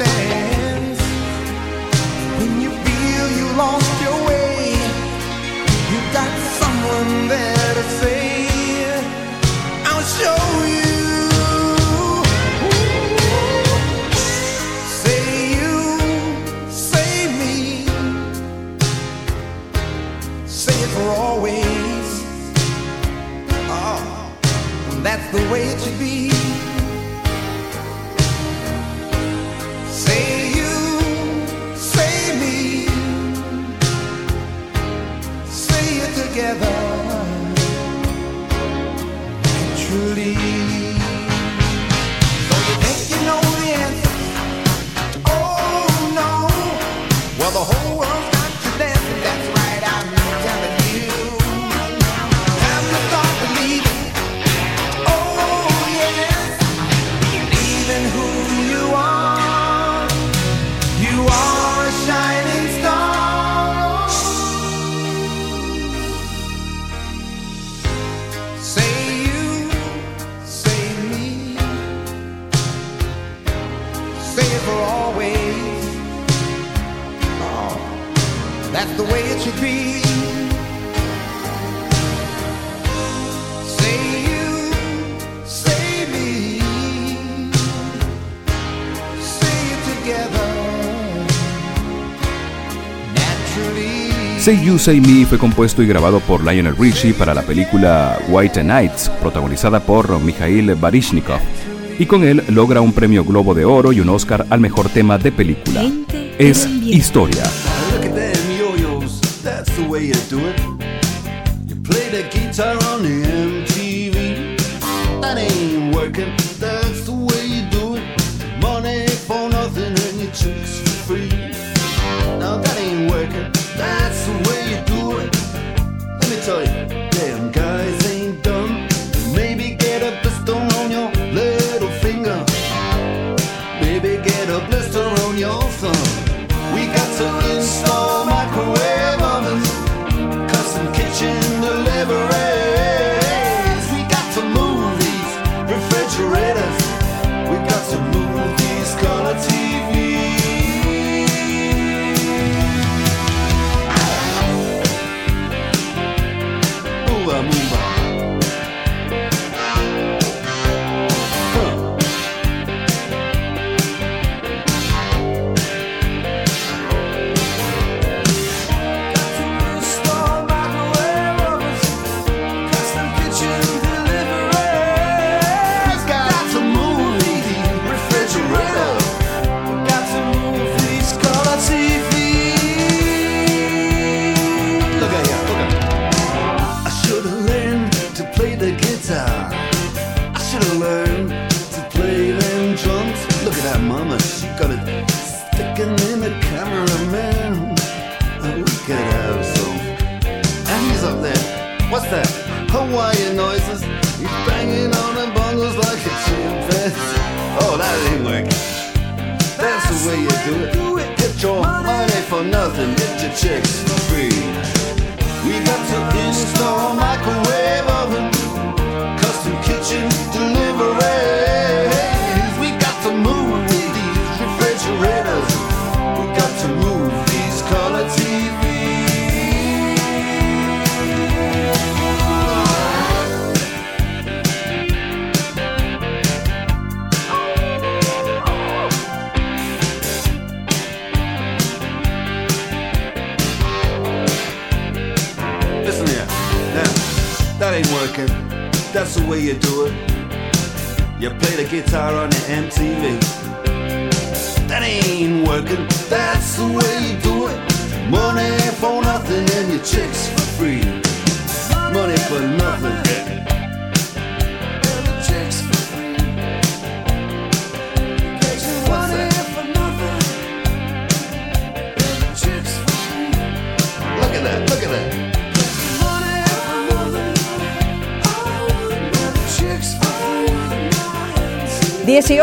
usted. You Say Me fue compuesto y grabado por Lionel Richie para la película White Nights, protagonizada por Mikhail Baryshnikov, y con él logra un premio Globo de Oro y un Oscar al mejor tema de película. Es historia.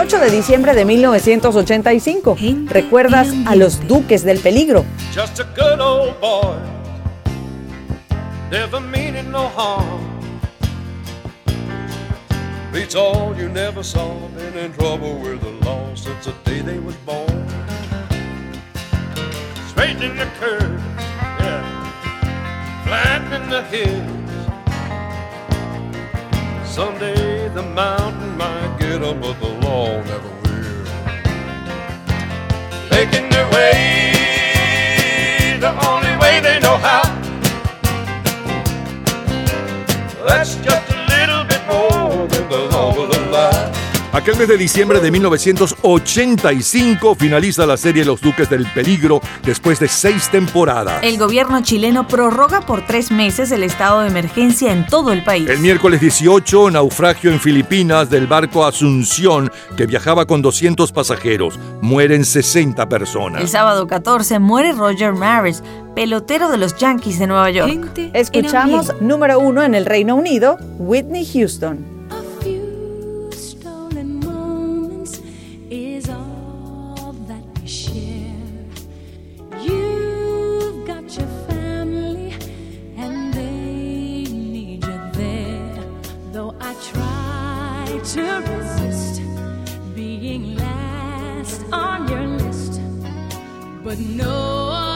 18 de diciembre de 1985. Recuerdas a los Duques del Peligro. Just a good old boy. Never meaning no harm. Beats all you never saw. Been in trouble with the law since the day they was born. Straightening the curve, yeah. Flattening the hill. Someday the mountain might get up, but the fall, never will. Making their way the only way they know how. Let's just Aquel mes de diciembre de 1985 finaliza la serie Los Duques del Peligro después de seis temporadas. El gobierno chileno prorroga por tres meses el estado de emergencia en todo el país. El miércoles 18, naufragio en Filipinas del barco Asunción que viajaba con 200 pasajeros. Mueren 60 personas. El sábado 14 muere Roger Maris, pelotero de los Yankees de Nueva York. Escuchamos número uno en el Reino Unido, Whitney Houston. but no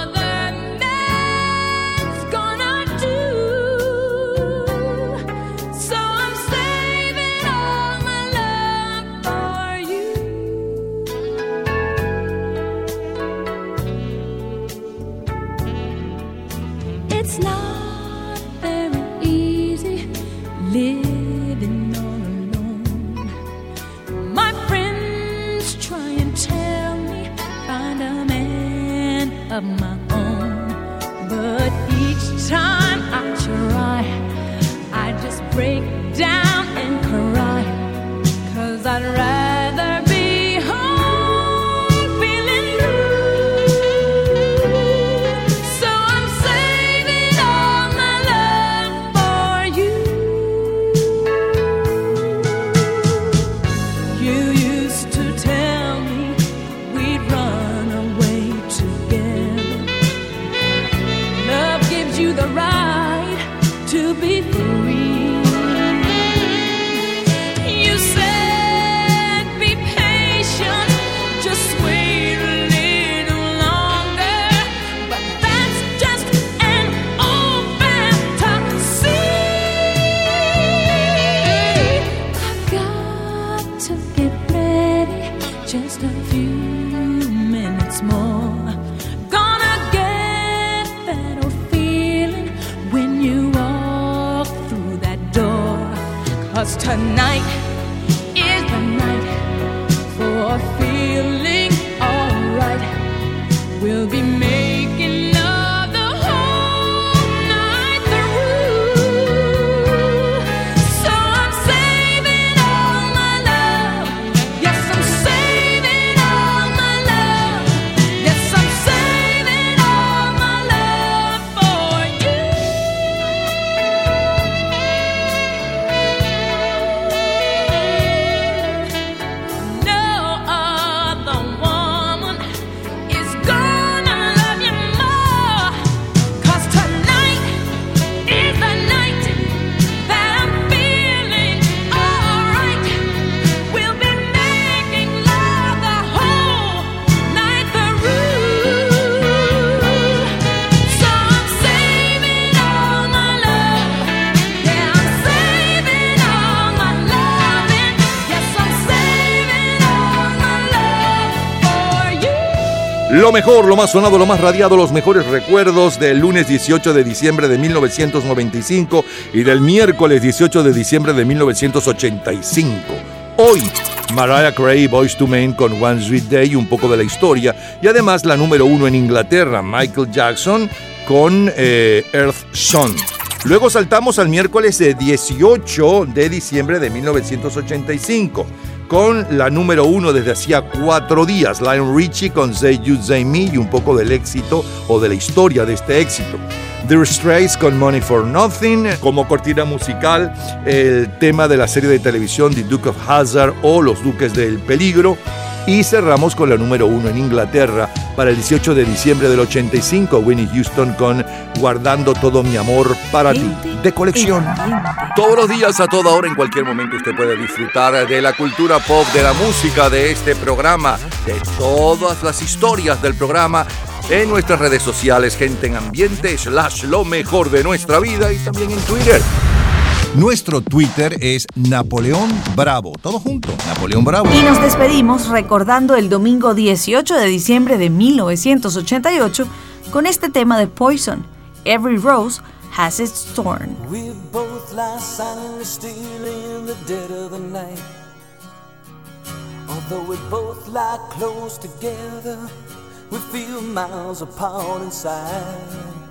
Lo mejor, lo más sonado, lo más radiado, los mejores recuerdos del lunes 18 de diciembre de 1995 y del miércoles 18 de diciembre de 1985. Hoy, Mariah Carey, Boys to Men con One Sweet Day, un poco de la historia, y además la número uno en Inglaterra, Michael Jackson con eh, Earth Song. Luego saltamos al miércoles de 18 de diciembre de 1985 con la número uno desde hacía cuatro días, Lionel Richie con Say You Say Me y un poco del éxito o de la historia de este éxito. The Strays con Money for Nothing, como cortina musical, el tema de la serie de televisión The Duke of Hazard o Los Duques del Peligro. Y cerramos con la número uno en Inglaterra para el 18 de diciembre del 85, Winnie Houston con Guardando todo mi amor para ti, de colección. Todos los días, a toda hora, en cualquier momento, usted puede disfrutar de la cultura pop, de la música, de este programa, de todas las historias del programa en nuestras redes sociales, gente en ambiente, slash lo mejor de nuestra vida y también en Twitter. Nuestro Twitter es Napoleón Bravo. Todo junto, Napoleón Bravo. Y nos despedimos recordando el domingo 18 de diciembre de 1988 con este tema de Poison, Every Rose Has Its Thorn. We both lie silently still in the dead of the night. Although we both lie close together, we feel miles apart inside.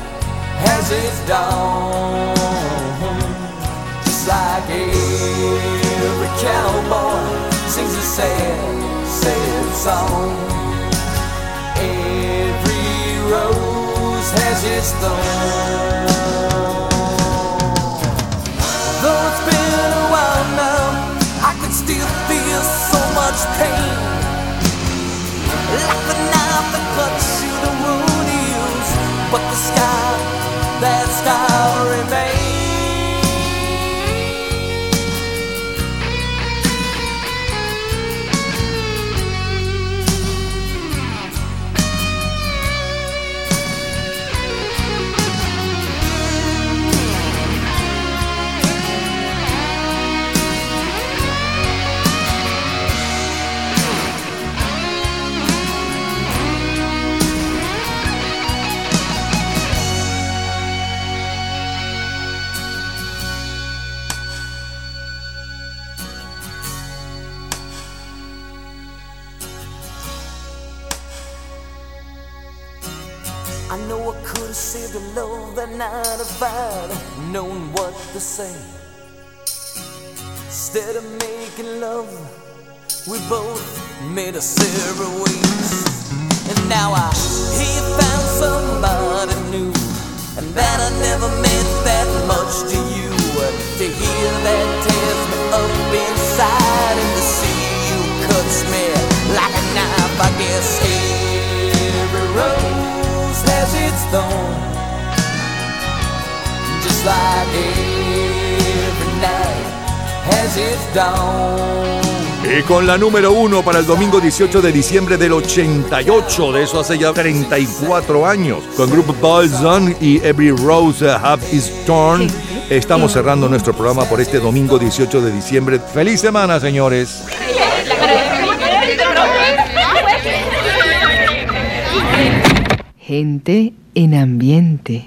has its dawn, just like every cowboy sings a sad, sad song. Every rose has its thorn. Have saved a love that night if I'd known what to say. Instead of making love, we both made a separate ways. And now I he found somebody new, and that I never meant that much to you. To hear that tears me up inside, and to see you cuts me like a knife. I guess rose has its thorn, just like every night has its dawn. Y con la número uno para el domingo 18 de diciembre del 88, de eso hace ya 34 años, con Grupo Balzan y Every Rose Have Its Turn. Estamos cerrando nuestro programa por este domingo 18 de diciembre. ¡Feliz semana, señores! Gente en ambiente.